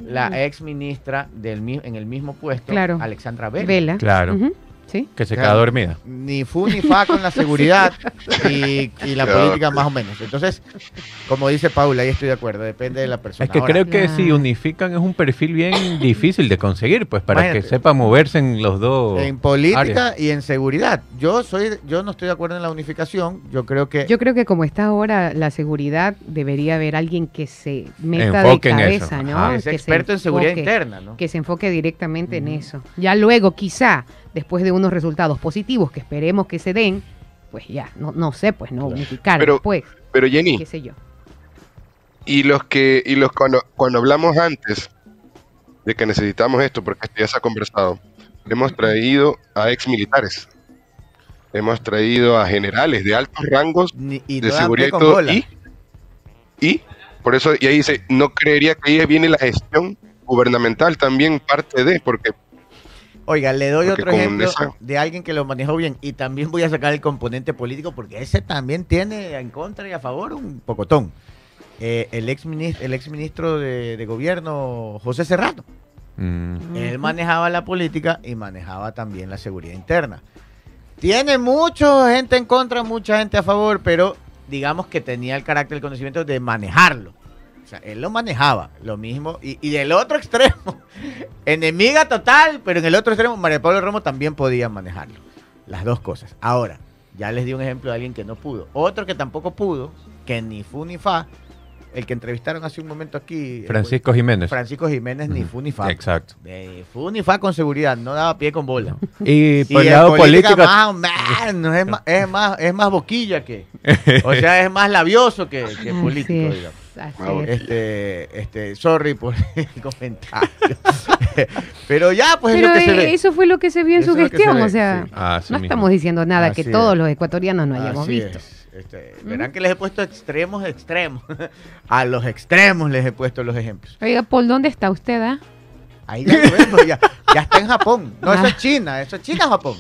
La ex ministra del, en el mismo puesto, Claro. Alexandra Vela. Vela. Claro. ¿Sí? Que se Claro. queda dormida. Ni fu ni fa con la seguridad y, y la Claro. política más o menos. Entonces, como dice Paula, ahí estoy de acuerdo, depende de la persona. Es que Ahora, creo que si unifican es un perfil bien difícil de conseguir, pues para Imagínate. que sepa moverse en los dos. en política áreas. y en seguridad. Yo soy, yo no estoy de acuerdo en la unificación. Yo creo que Yo creo que como está ahora la seguridad, debería haber alguien que se meta Enfoque de en eso, cabeza, ¿no? ajá. es Que se experto en seguridad enfoque- interna, ¿no? Que se enfoque directamente en Ujú. eso. Ya luego, quizá, después de unos resultados positivos que esperemos que se den, pues ya, no, no sé, pues no unificar Pero- después, Pero Jenny, qué sé yo. y los que, y los cuando, cuando hablamos antes de que necesitamos esto, porque esto ya se ha conversado, hemos traído a ex militares, hemos traído a generales de altos rangos Ni- y de seguridad y todo, y, y por eso, y ahí dice, no creería que ahí viene la gestión gubernamental también parte de, porque Oiga, le doy Porque otro ejemplo esa- de alguien que lo manejó bien y también voy a sacar el componente político porque ese también tiene en contra y a favor un pocotón. Eh, el ex ministro, el ex ministro de, de gobierno José Serrano. Mm, Él manejaba la política y manejaba también la seguridad interna. Tiene mucha gente en contra, mucha gente a favor, pero digamos que tenía el carácter, el conocimiento de manejarlo. O sea, él lo manejaba, lo mismo. Y, y del otro extremo, enemiga total, pero en el otro extremo, María Pablo Romo también podía manejarlo. Las dos cosas. Ahora, ya les di un ejemplo de alguien que no pudo. Otro que tampoco pudo, que ni fu ni fa, el que entrevistaron hace un momento aquí. Francisco Jiménez. Francisco Jiménez, ni fu ni fa. Exacto. Fu ni fa con seguridad, no daba pie con bola. Y Y por el lado política político. más, man, es, más, es, más, es más boquilla que. O sea, es más labioso que, que político, digamos. Así Ah, bueno. es. Este, este, sorry por el comentario. Pero ya, pues Pero es lo que se eh, ve. eso fue lo que se vio en Eso su gestión, se o sea, sí. Ah, no mismo. estamos diciendo nada que todos los ecuatorianos no hayamos Así visto. es. Este, verán que les he puesto extremos, extremos. A los extremos les he puesto los ejemplos. Oiga, Paul, ¿dónde está usted, ah? Ahí ya lo vemos, ya, ya está en Japón. No, eso Ah. es China, eso es China o Japón.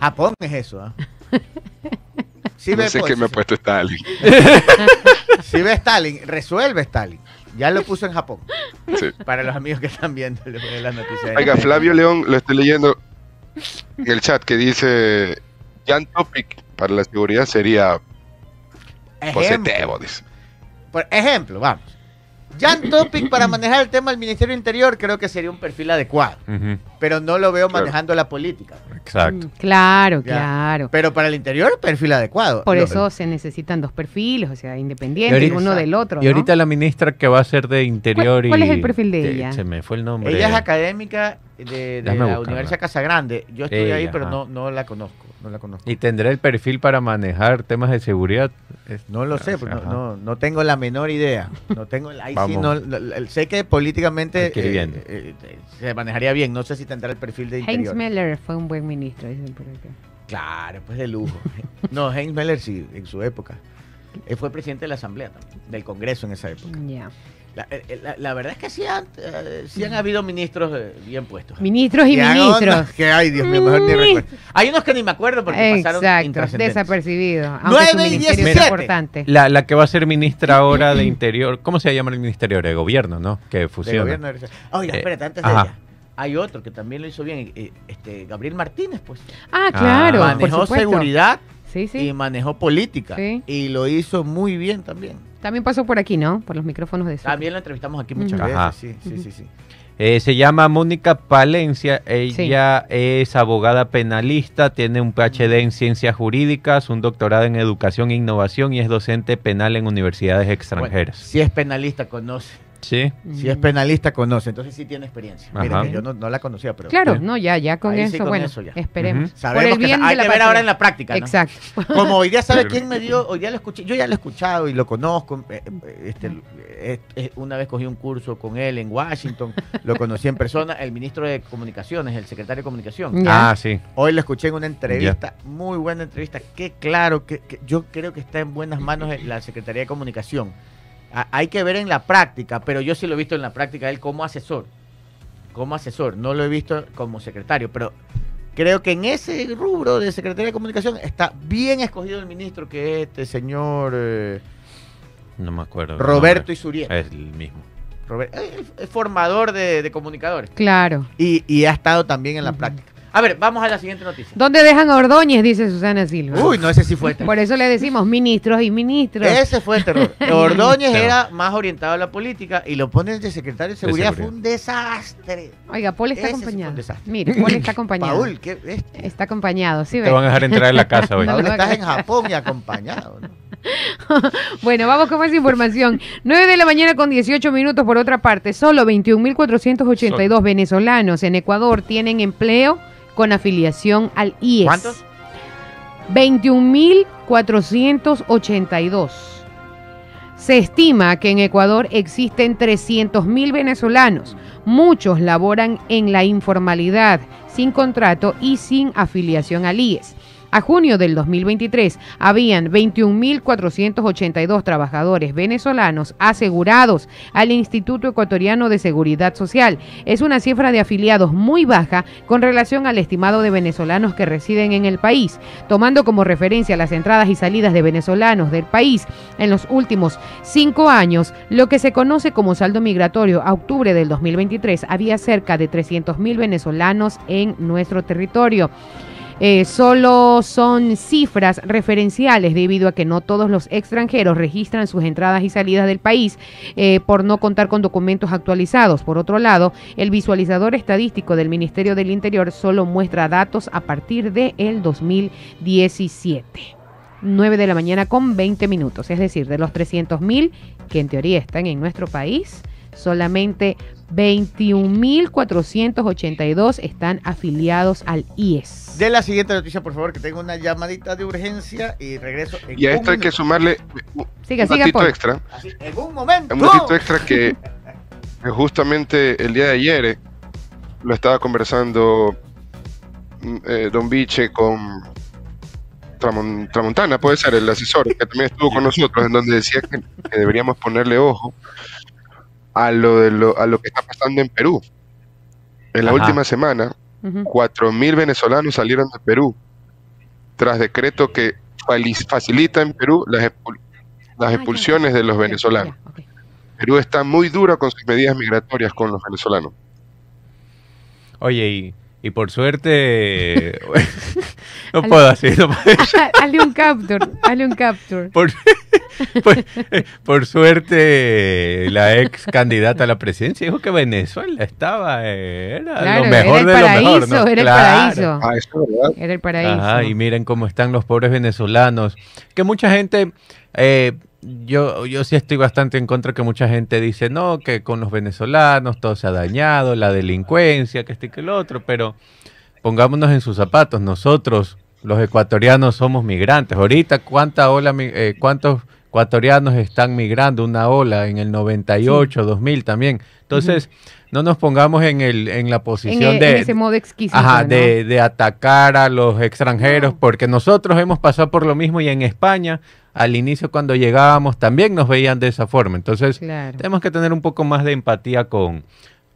Japón es eso, ¿ah? Sí no ve, sé pues, qué me ha puesto Stalin. Sí ve Stalin, resuelve Stalin. Ya lo puso en Japón. Sí. Para los amigos que están viendo las noticias. Oiga, Flavio León, lo estoy leyendo en el chat que dice, Jan Topic para la seguridad sería Tebo, dice. por ejemplo, vamos. Jan Topic para manejar el tema del Ministerio Interior creo que sería un perfil adecuado, pero no lo veo Claro. manejando la política. Exacto. Mm, Claro, Ya. claro. Pero para el interior, perfil adecuado. Por Lo- eso se necesitan dos perfiles, o sea, Y independientes ahorita- uno del otro. Y ahorita la ministra que va a ser de interior y. cuál es el perfil de ella? Se me fue el nombre. Ella es académica de, la buscarla. Universidad Casagrande. Yo estuve ahí, pero ajá. no, no la conozco. No la conozco. Y tendrá el perfil para manejar temas de seguridad. Es- No lo sé, pues, no, no, no tengo la menor idea. No tengo, ahí sí no, sé que políticamente eh, eh, se manejaría bien. No sé si tendrá el perfil de Heinz. Meller fue un buen ministro, dicen por acá. Claro, pues de lujo. No, Heinz Meller sí, en su época. Él fue presidente de la Asamblea también, del Congreso en esa época. Ya. La, eh, la- la verdad es que sí han, eh, sí han habido ministros eh, bien puestos. Ministros y ministros. Que ay, Dios mío, mejor ni recuerdo. Hay unos que ni me acuerdo porque pasaron Exacto, intrascendentes. desapercibidos. Aunque Nueve su y ministerio es diecisiete. importante. La, la que va a ser ministra ahora de interior. ¿Cómo se llama el ministerio? De gobierno, ¿no? Que De fusiona. gobierno de- Oiga, Eh, espérate, antes de ella. Hay otro que también lo hizo bien, eh, este Gabriel Martínez, pues. Ah, claro, por manejó seguridad Sí, sí. y manejó política. Sí. Y lo hizo muy bien también. También pasó por aquí, ¿no? Por los micrófonos de Zoom. También lo entrevistamos aquí muchas veces. Ajá. Sí, sí, sí, sí. Eh, se llama Mónica Palencia. Ella es abogada penalista, tiene un PhD en ciencias jurídicas, un doctorado en educación e innovación y es docente penal en universidades Bueno, extranjeras. si es penalista, conoce. Sí. Si es penalista, conoce. Entonces sí tiene experiencia. Mira, que yo no, no la conocía, pero. Claro, Sí. no, ya, ya con Ahí eso, sí, con bueno, eso ya. esperemos. Sabemos el que hay de la que ver ahora en la práctica. ¿no? Exacto. Como hoy día sabe quién me dio, hoy día lo escuché, yo ya lo he escuchado y lo conozco. eh, eh, Este, eh, eh, una vez cogí un curso con él en Washington, lo conocí en persona, el ministro de Comunicaciones, el secretario de Comunicación. Ya. Ah, sí. Hoy lo escuché en una entrevista, muy buena entrevista, que claro, que, que yo creo que está en buenas manos en la Secretaría de Comunicación. A- hay que ver en la práctica, pero yo sí lo he visto en la práctica él como asesor, como asesor, no lo he visto como secretario, pero creo que en ese rubro de Secretaría de Comunicación está bien escogido el ministro, que es este señor eh, No me acuerdo. Roberto. Isurieta. Es el mismo. Robert- es formador de, de comunicadores. Claro. Y, y ha estado también en la práctica. A ver, vamos a la siguiente noticia. ¿Dónde dejan a Ordóñez? Dice Susana Silva. Uy, no, ese sí fue terror. Por eso le decimos ministros y ministros. Ese fue el terror. Ordóñez era más orientado a la política y lo ponen de secretario de seguridad. seguridad. Fue un desastre. Oiga, Paul está Ese sí fue un acompañado. desastre. Mire, Paul está acompañado. Paul, ¿qué es? Está acompañado, ¿sí Te van a dejar entrar en la casa hoy. No, Paul no, estás en Japón y acompañado. ¿no? Bueno, vamos con más información. 9 de la mañana con 18 minutos por otra parte. Solo 21.482 venezolanos en Ecuador tienen empleo con afiliación al IES. ¿Cuántos? 21.482. Se estima que en Ecuador existen 300.000 venezolanos. Muchos laboran en la informalidad, sin contrato y sin afiliación al IES. A junio del 2023 habían 21.482 trabajadores venezolanos asegurados al Instituto Ecuatoriano de Seguridad Social. Es una cifra de afiliados muy baja con relación al estimado de venezolanos que residen en el país, tomando como referencia las entradas y salidas de venezolanos del país en los últimos cinco años, lo que se conoce como saldo migratorio. A octubre del 2023 había cerca de 300.000 venezolanos en nuestro territorio. Eh, solo son cifras referenciales debido a que no todos los extranjeros registran sus entradas y salidas del país eh, por no contar con documentos actualizados. Por otro lado, el visualizador estadístico del Ministerio del Interior solo muestra datos a partir del el 2017. 9 de la mañana con 20 minutos, es decir, de los 300.000 que en teoría están en nuestro país, solamente 21.482 están afiliados al IES. De la siguiente noticia, por favor, que tengo una llamadita de urgencia y regreso en Y a esto hay que sumarle un Siga, un siga, extra. Así, en un momento. Un datito extra que, que justamente el día de ayer eh, lo estaba conversando mm, eh, Don Biche con Tramon- Tramontana, puede ser el asesor, que también estuvo con nosotros, en donde decía que, que deberíamos ponerle ojo a lo, de lo, a lo que está pasando en Perú. En la Ajá. última semana, Ujú. 4.000 venezolanos salieron de Perú tras decreto que facilita en Perú las, expul- las Ah, expulsiones de los venezolanos. Perú está muy dura con sus medidas migratorias con los venezolanos. Oye, y, y por suerte. no puedo así. no puedo- hazle un capture, hazle un capture. Por, por, por suerte, la ex candidata a la presidencia dijo que Venezuela estaba. eh, era Claro, lo mejor era el de lo paraíso, mejor. ¿no? era el Claro. paraíso. Ah, eso es verdad. Era el paraíso. Ajá, y miren cómo están los pobres venezolanos. Que mucha gente, eh, yo, yo sí estoy bastante en contra que mucha gente dice, no, que con los venezolanos todo se ha dañado, la delincuencia, que este y que el otro, pero pongámonos en sus zapatos. Nosotros, los ecuatorianos, somos migrantes. Ahorita, ¿cuánta ola, eh, ¿cuántos ecuatorianos están migrando? Una ola en el 98, 2000 también. Entonces, no nos pongamos en, el, en la posición e- en de... ese modo exquisito. Ajá, ¿no? de, de atacar a los extranjeros, porque nosotros hemos pasado por lo mismo y en España, al inicio cuando llegábamos, también nos veían de esa forma. Entonces, Claro. tenemos que tener un poco más de empatía con...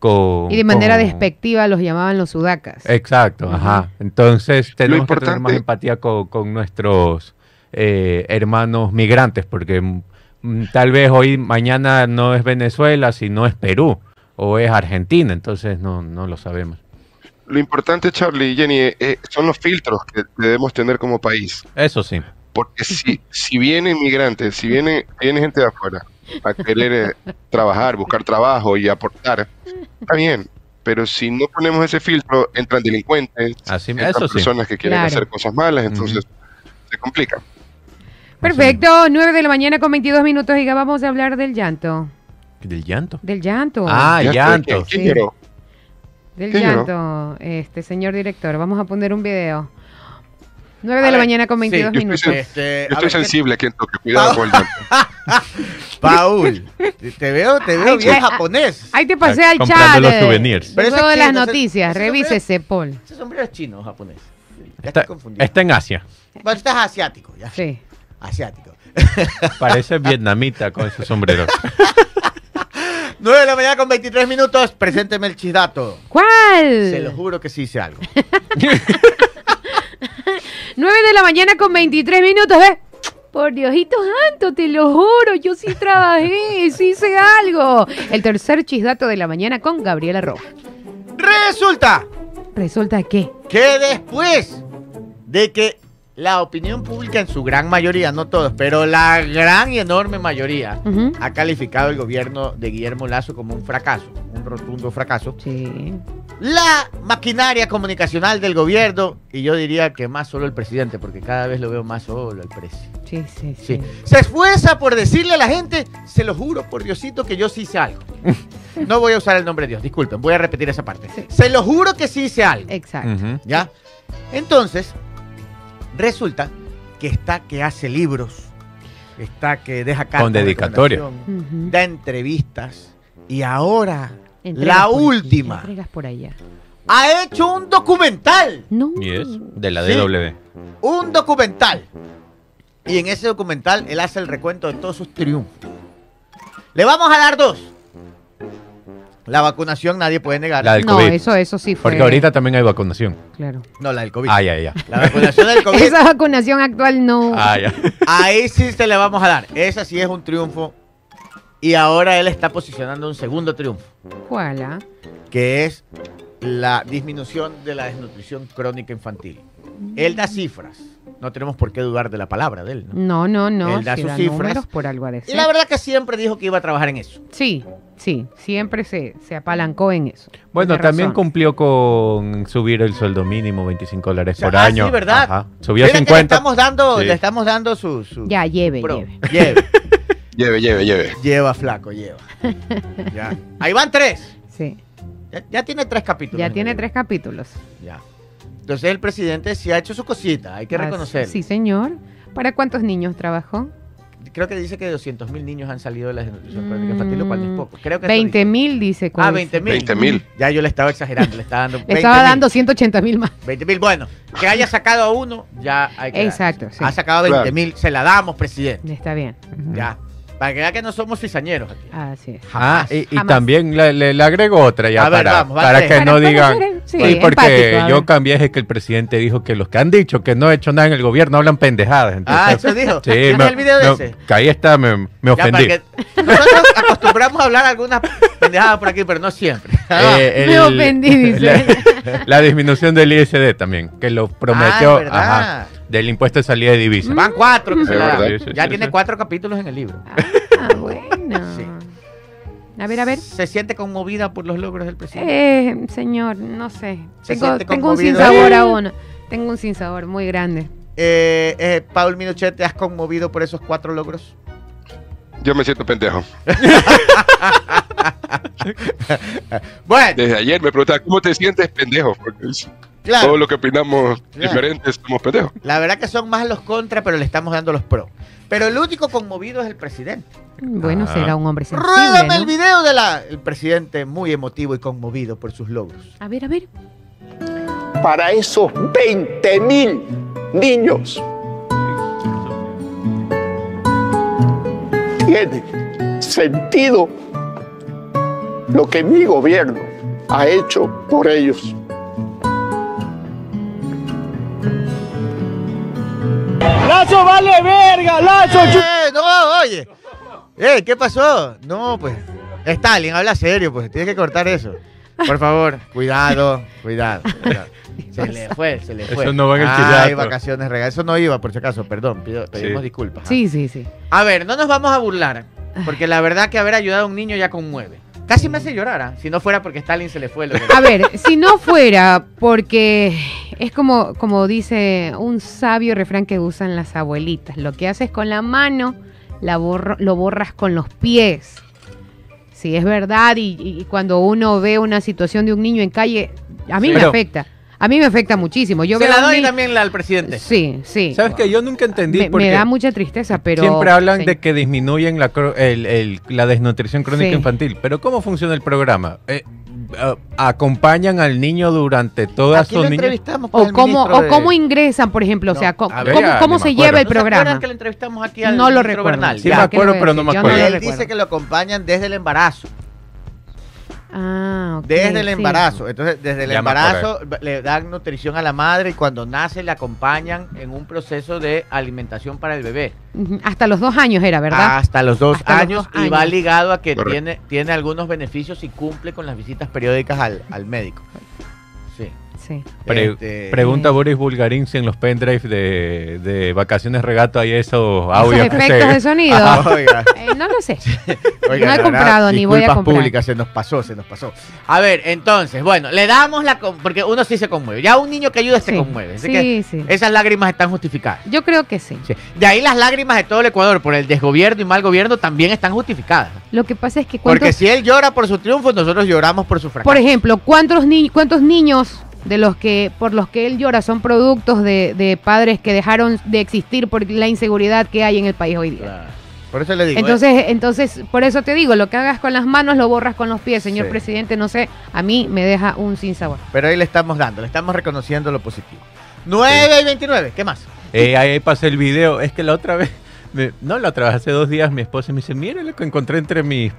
con Y de manera con- despectiva los llamaban los sudacas. Exacto, ajá. Entonces, tenemos que tener más empatía con, con nuestros eh, hermanos migrantes, porque mm, tal vez hoy, mañana no es Venezuela, sino es Perú o es Argentina, entonces no, no lo sabemos. Lo importante, Charlie y Jenny, eh, son los filtros que debemos tener como país. Eso sí. Porque si, si vienen migrantes, si viene, viene gente de afuera a querer eh, trabajar, buscar trabajo y aportar, está bien. Pero si no ponemos ese filtro, entran delincuentes, Así, entran eso sí. personas que quieren Claro. hacer cosas malas, entonces se complica. Perfecto, 9 de la mañana con 22 minutos y ya vamos a hablar del llanto. ¿Del llanto? Del llanto. Ah, llanto. ¿Quién Sí. Del ¿Quién lloró? llanto, este señor director. Vamos a poner un video. 9 de A la ver, mañana con sí, 22 yo estoy minutos. Este, Yo estoy ver, ¿qué- sensible aquí en toque, cuidado llanto. Paul, te veo, te veo Ay, bien ay, japonés. Ahí te pasé al Comprando chat. los eh, souvenirs. Pero Luego de las noticias, ese revísese, Paul. Ese sombrero es chino o japonés. Ya Está, estoy confundido. está en Asia. Bueno, estás asiático, ya. Sí. Asiático. Parece vietnamita con ese sombrero. 9 de la mañana con 23 minutos. Presénteme el chisdato. ¿Cuál? Se lo juro que sí hice algo. 9 de la mañana con 23 minutos, ¿ves? Por Diosito santo, te lo juro, yo sí trabajé, sí hice algo. El tercer chisdato de la mañana con Gabriela Roja. Resulta Resulta que que después de que la opinión pública en su gran mayoría, no todos, pero la gran y enorme mayoría, ha calificado el gobierno de Guillermo Lazo como un fracaso, un rotundo fracaso. Sí. La maquinaria comunicacional del gobierno, y yo diría que más solo el presidente, porque cada vez lo veo más solo el presidente. Sí, sí, sí. Sí. Se esfuerza por decirle a la gente, se lo juro por Diosito que yo sí hice algo. No voy a usar el nombre de Dios, disculpen, voy a repetir esa parte. Sí. Se lo juro que sí hice algo. Exacto. ¿Ya? Entonces, resulta que está que hace libros, está que deja cartas Con de dedicatoria. da entrevistas y ahora Entregas la por aquí, última entregas por allá. ha hecho un documental, No. Y es de la Sí. DW. un documental. Y en ese documental él hace el recuento de todos sus triunfos. Le vamos a dar dos. La vacunación nadie puede negar. La del No, COVID. eso, eso sí fue. Porque ahorita también hay vacunación. Claro. No, la del COVID. Ah, ya, ya. La vacunación del COVID. Esa vacunación actual no. Ah, ya. Ahí sí se le vamos a dar. Esa sí es un triunfo. Y ahora él está posicionando un segundo triunfo, ¿Cuál? ah? que es la disminución de la desnutrición crónica infantil. Él da cifras. No tenemos por qué dudar de la palabra de él. ¿no? No, no, no. Él da si sus da cifras. números por algo de Y la verdad que siempre dijo que iba a trabajar en eso. Sí, sí. Siempre se, se apalancó en eso. Bueno, también razón. cumplió con subir el sueldo mínimo, 25 dólares O sea, por ah, año. sí, ¿verdad? Ajá. Subió a Mira que 50. Le estamos dando, Sí. le estamos dando su, su Ya, lleve, pro. lleve. Lleve. Lleve, lleve, lleve. Lleva, flaco, lleva. Ya. Ahí van tres. Sí. Ya, ya tiene tres capítulos. Ya en tiene tres capítulos. Ya. Entonces el presidente sí ha hecho su cosita, hay que reconocerlo. Sí, señor. ¿Para cuántos niños trabajó? Creo que dice que 200 mil niños han salido de la desnutrición crónica infantil, lo cual no es poco. Creo que eso 20 dice. mil, dice. Ah, con- 20 mil. 20 mil. Ya yo le estaba exagerando, le estaba dando. Le 20 estaba mil. dando 180 mil más. 20 mil, bueno, que haya sacado a uno, ya hay que. Exacto, sí. Ha sacado 20 Claro. mil, se la damos, presidente. Está bien. Ya. Para que vea que no somos cizañeros aquí. Así es. Ah, Jamás. y, y Jamás. también le, le- le agrego otra ya A ver, para, vamos, para que Para- no digan. ser, sí, Sí, porque empático, yo cambié es que el presidente dijo que los que han dicho que no he hecho nada en el gobierno hablan pendejadas. Ah, eso dijo. Sí, ¿Tienes me- el video de me- ese? que ahí está, me, me Ya, ofendí. que- nosotros acostumbramos a hablar algunas pendejadas por aquí, pero no siempre. Eh, Me ofendí, dice. La, la disminución del ISD también, que lo prometió Ah, ¿verdad? ajá, del impuesto de salida de divisa. Van cuatro que se la sí, Ya tiene cuatro capítulos en el libro. Ah, bueno. Sí. A ver, a ver. ¿Se siente conmovida por los logros del presidente? Eh, señor, no sé. Se Tengo, siente tengo un sinsabor aún. Tengo un sinsabor muy grande. Eh, eh, Paul Minuchet, ¿te has conmovido por esos cuatro logros? Yo me siento pendejo. Bueno, Desde ayer me preguntaba, ¿cómo te sientes pendejo? Porque claro. todo lo que opinamos Claro. diferentes somos pendejos. La verdad que son más los contra, pero le estamos dando los pro. Pero el único conmovido es el presidente. Bueno, Ah. será un hombre sensible, Ruédame el video del presidente muy emotivo y conmovido por sus logros. A ver, a ver. para esos 20 mil niños. Tiene sentido lo que mi gobierno ha hecho por ellos. ¡Lazo vale verga! ¡Lazo! ¡Eh, no, oye! ¡Eh, qué pasó! No, pues. Stalin, habla serio, pues. Tienes que cortar eso. Por favor, cuidado, cuidado. cuidado. Se le fue, se le fue. Eso no va en el Ay, vacaciones regaladas. Eso no iba, por si acaso, perdón. pido- pedimos Sí. disculpas. ¿ah? Sí, sí, sí. A ver, no nos vamos a burlar. Porque la verdad que haber ayudado a un niño ya conmueve. Casi me hace llorar, ¿ah? Si no fuera porque Stalin se le fue. Lo que- A ver, si no fuera porque es como, como dice un sabio refrán que usan las abuelitas, lo que haces con la mano la borro- lo borras con los pies. Sí, es verdad, y, y cuando uno ve una situación de un niño en calle, a mí Sí. me Pero- afecta. A mí me afecta muchísimo. Yo se veo la doy niño- también la al presidente. Sí, sí. ¿Sabes que Yo nunca entendí Me, por me da mucha tristeza, pero... siempre hablan sí. de que disminuyen la, cro- el- el- la desnutrición crónica Sí. infantil. Pero ¿cómo funciona el programa? Eh, eh, ¿Acompañan al niño durante toda Aquí su lo niñez? entrevistamos con O cómo, o de- cómo ingresan, por ejemplo, o sea, No, cómo, ver, cómo- cómo se lleva el ¿No programa. que lo entrevistamos aquí al No lo recuerdo. Bernal? Sí Ya. me ¿qué le acuerdo, pero no me acuerdo. Él recuerdo. dice que lo acompañan desde el embarazo. Ah, ok, Desde el sí. embarazo. Entonces, desde el embarazo le dan nutrición a la madre y cuando nace le acompañan en un proceso de alimentación para el bebé. Hasta los dos años era, ¿verdad? Hasta los dos, Hasta los años, y va ligado a que Correcto. tiene, tiene algunos beneficios y cumple con las visitas periódicas al, al médico. Sí. Sí. Pre- Este, pregunta Boris Bulgarín si en los pendrive de, de vacaciones regato hay esos audios que efectos se- de sonido. Oiga. Eh, no lo sé. Oiga, no he comprado verdad, ni voy a comprar. públicas, se nos pasó, se nos pasó. A ver, entonces, bueno, le damos la... Porque uno sí se conmueve. Ya un niño que ayuda se conmueve. Así sí, que sí. Esas lágrimas están justificadas. Yo creo que sí. Sí. De ahí las lágrimas de todo el Ecuador por el desgobierno y mal gobierno también están justificadas. Lo que pasa es que cuántos, Porque si él llora por su triunfo, nosotros lloramos por su fracaso. por ejemplo, ¿cuántos, ni cuántos niños de los que por los que él llora son productos de, de padres que dejaron de existir por la inseguridad que hay en el país hoy día? Claro. Por eso le digo. ¿eh? Entonces, entonces, por eso te digo, lo que hagas con las manos lo borras con los pies, señor Sí. presidente, no sé, a mí me deja un sinsabor. Pero ahí le estamos dando, le estamos reconociendo lo positivo. 9 y 29, ¿qué más? Eh, ahí pasé el video. Es que la otra vez, me- no, la otra vez, hace dos días, mi esposa me dice, mire lo que encontré entre mis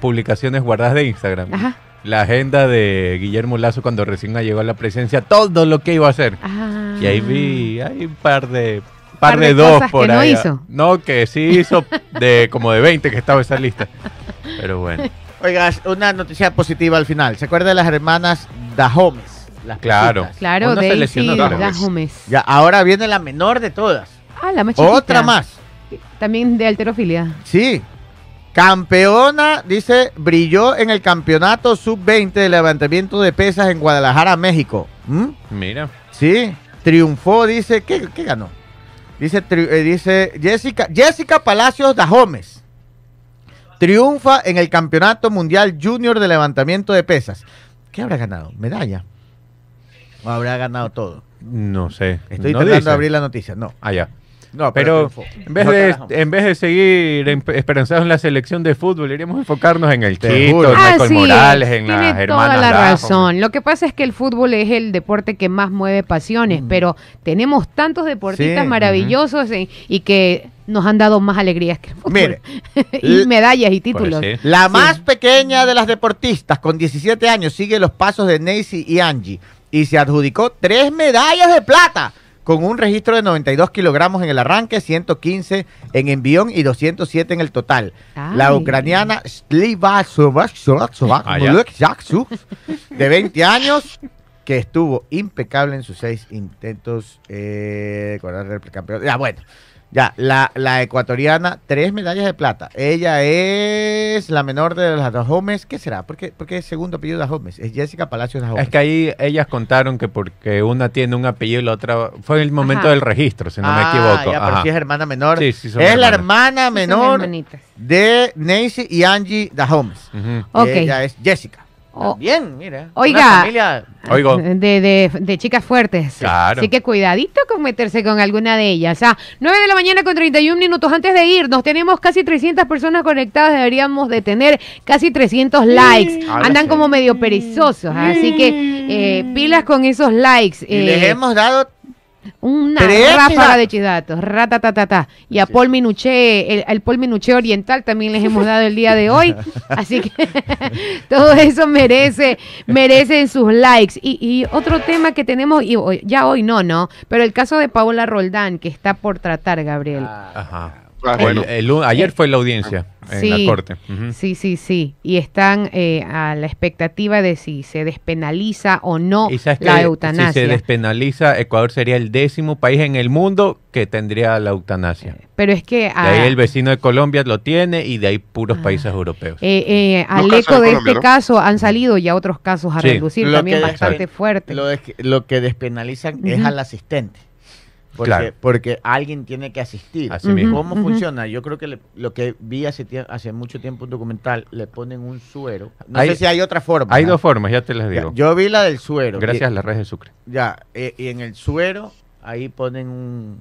publicaciones guardadas de Instagram. Ajá. La agenda de Guillermo Lazo cuando recién llegó a la presidencia, todo lo que iba a hacer. Ah. Y ahí vi, hay un par de, Par par de de, dos cosas por que no ahí. hizo. No, que sí hizo de como de 20 que estaba esa lista. Pero bueno, Oiga, una noticia positiva al final. ¿Se acuerda de las hermanas Dahomes? Las Claro. pequeñas? Claro, Daisy. Dahomes. Ya, ahora viene la menor de todas. Ah, la más chiquita. Otra más. También de alterofilia. Sí. Campeona, dice, brilló en el campeonato sub-20 de levantamiento de pesas en Guadalajara, México. ¿Mm? mira. Sí, triunfó, dice, ¿qué, qué ganó? Dice, tri- eh, dice Jessica, Jessica Palacios Dahomes. Triunfa en el Campeonato Mundial Junior de Levantamiento de Pesas. ¿Qué habrá ganado? ¿Medalla? ¿O habrá ganado todo? No sé. Estoy no tratando dice. de abrir la noticia. No, Ah, ya. No, Pero en vez, de, en vez de seguir esperanzados en la selección de fútbol, iríamos a enfocarnos en el juro. en Michael Así Morales, es, en tiene las toda la razón. Lo que pasa es que el fútbol es el deporte que más mueve pasiones, Mm. pero tenemos tantos deportistas Sí, maravillosos y, y que nos han dado más alegrías que el fútbol. Mire, y medallas y títulos. Pues sí. La más pequeña de las deportistas, con 17 años, sigue los pasos de Nancy y Angie y se adjudicó tres medallas de plata con un registro de 92 kilogramos en el arranque, 115 en envión y 207 en el total. La ucraniana Sliva Ah, de 20 años, que estuvo impecable en sus seis intentos. Eh, con el campeón. Ya, bueno. Ya, la, la ecuatoriana, tres medallas de plata. Ella es la menor de las Dahomes. ¿Qué será? ¿Por qué, por qué es segundo apellido Dahomes? Es Jessica Palacios Dahomes. Es que ahí ellas contaron que porque una tiene un apellido y la otra fue en el momento Ajá. del registro, si no me Ah, equivoco. ya, pero sí es hermana menor. Sí, sí, son es la hermana menor hermanitas. de Nancy y Angie Dahomes. Ujú. Ok. Y Ella es Jessica. Oh. Bien, mira. Oiga. Una familia Oigo. De, de, de chicas fuertes. Claro. Así que cuidadito con meterse con alguna de ellas. Ah, 9 de la mañana con 31 minutos. Antes de irnos, tenemos casi 300 personas conectadas. Deberíamos de tener casi 300 likes. Ahora Andan sí. como medio perezosos. Así que eh, pilas con esos likes. Y Eh, les hemos dado una Tres ráfaga de chisdatos. Ratatatata. Y a Paul Minuché, el, el Paul Minuché oriental también les hemos dado el día de hoy. Así que todo eso merece, merecen sus likes. Y, y otro tema que tenemos, y hoy- ya hoy no, ¿no? Pero el caso de Paola Roldán, que está por tratar, Gabriel. Ajá. Ah, Fue bueno. el- el- ayer fue la audiencia en Sí. la corte. Sí, sí, sí. Y están eh, a la expectativa de si se despenaliza o no Y sabes que la si eutanasia. se despenaliza, Ecuador sería el décimo país en el mundo que tendría la eutanasia. Pero es que... De ahí ah, el vecino de Colombia lo tiene y de ahí puros Ah. países europeos. Eh, eh, al eco de Colombia, este ¿no? caso han salido ya otros casos a Sí. relucir Lo también que bastante fuertes. Lo, de- lo que despenalizan es al asistente. Porque, Claro. porque alguien tiene que asistir. Así Ujú. mismo. ¿Cómo funciona? Yo creo que le- lo que vi hace, hace mucho tiempo un documental, le ponen un suero. No Hay- sé si hay otra forma. Hay dos formas, ya te las Ya, digo. Yo vi la del suero. Gracias a Y- las redes de Sucre. Ya, eh, y en el suero, ahí ponen un,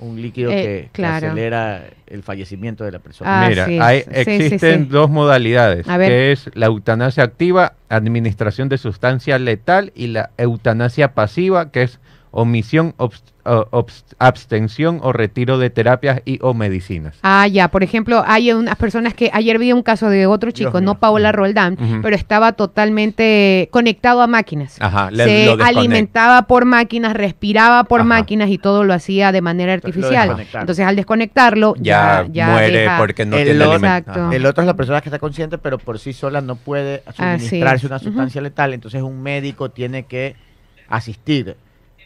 un líquido Eh, que, claro. acelera el fallecimiento de la persona. Ah, Mira, sí, hay, sí, sí, existen sí. dos modalidades, A ver. que es la eutanasia activa, administración de sustancia letal, y la eutanasia pasiva, que es omisión, obst- o- obst- abstención o retiro de terapias y o medicinas. Ah, ya, por ejemplo, hay unas personas que ayer vi un caso de otro chico, Dios no. Paola Roldán, pero estaba totalmente conectado a máquinas. Ajá, le- Se lo alimentaba por máquinas, respiraba por Ajá. máquinas y todo lo hacía de manera artificial. Entonces al desconectarlo Ya, ya, ya muere deja- porque no El tiene otro- alimento. El otro es la persona que está consciente, pero por sí sola no puede Así suministrarse una sustancia letal. Entonces un médico tiene que asistir.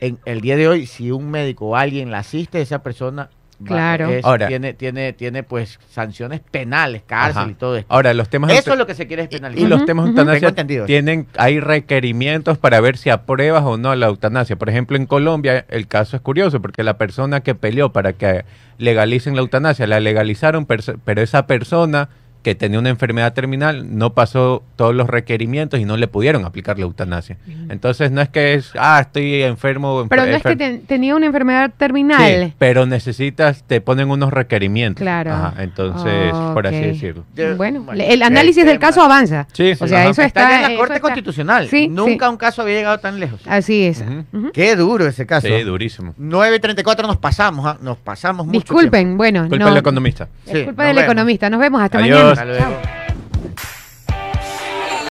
En el día de hoy, si un médico o alguien la asiste, esa persona Claro. es- Ahora- tiene, tiene, tiene pues sanciones penales, cárcel Ajá. y todo esto. Ahora, los temas Eso es lo que se quiere y penalizar. los temas de eutanasia entendido. tienen, hay requerimientos para ver si apruebas o no la eutanasia. Por ejemplo, en Colombia el caso es curioso porque la persona que peleó para que legalicen la eutanasia la legalizaron, pero esa persona que tenía una enfermedad terminal no pasó todos los requerimientos y no le pudieron aplicar la eutanasia. Entonces no es que es, ah, estoy enfermo. Pero enfer- no es que tenía una enfermedad Sí, terminal. pero necesitas, te ponen unos requerimientos. Claro. Ajá, entonces, por así decirlo. Yo- Bueno, bueno, el análisis el del caso avanza. Sí, O sí, sea, ajá. eso Está en la Corte está- Constitucional. Sí, Nunca sí. un caso había llegado tan lejos. Así es. Qué duro ese caso. Sí, durísimo. 9.34 nos pasamos, ¿ah? nos pasamos mucho Disculpen, bueno, Culpa no. del economista. Es Sí, culpa del vemos. economista. Nos vemos hasta Adiós. mañana. Hasta luego. Chao.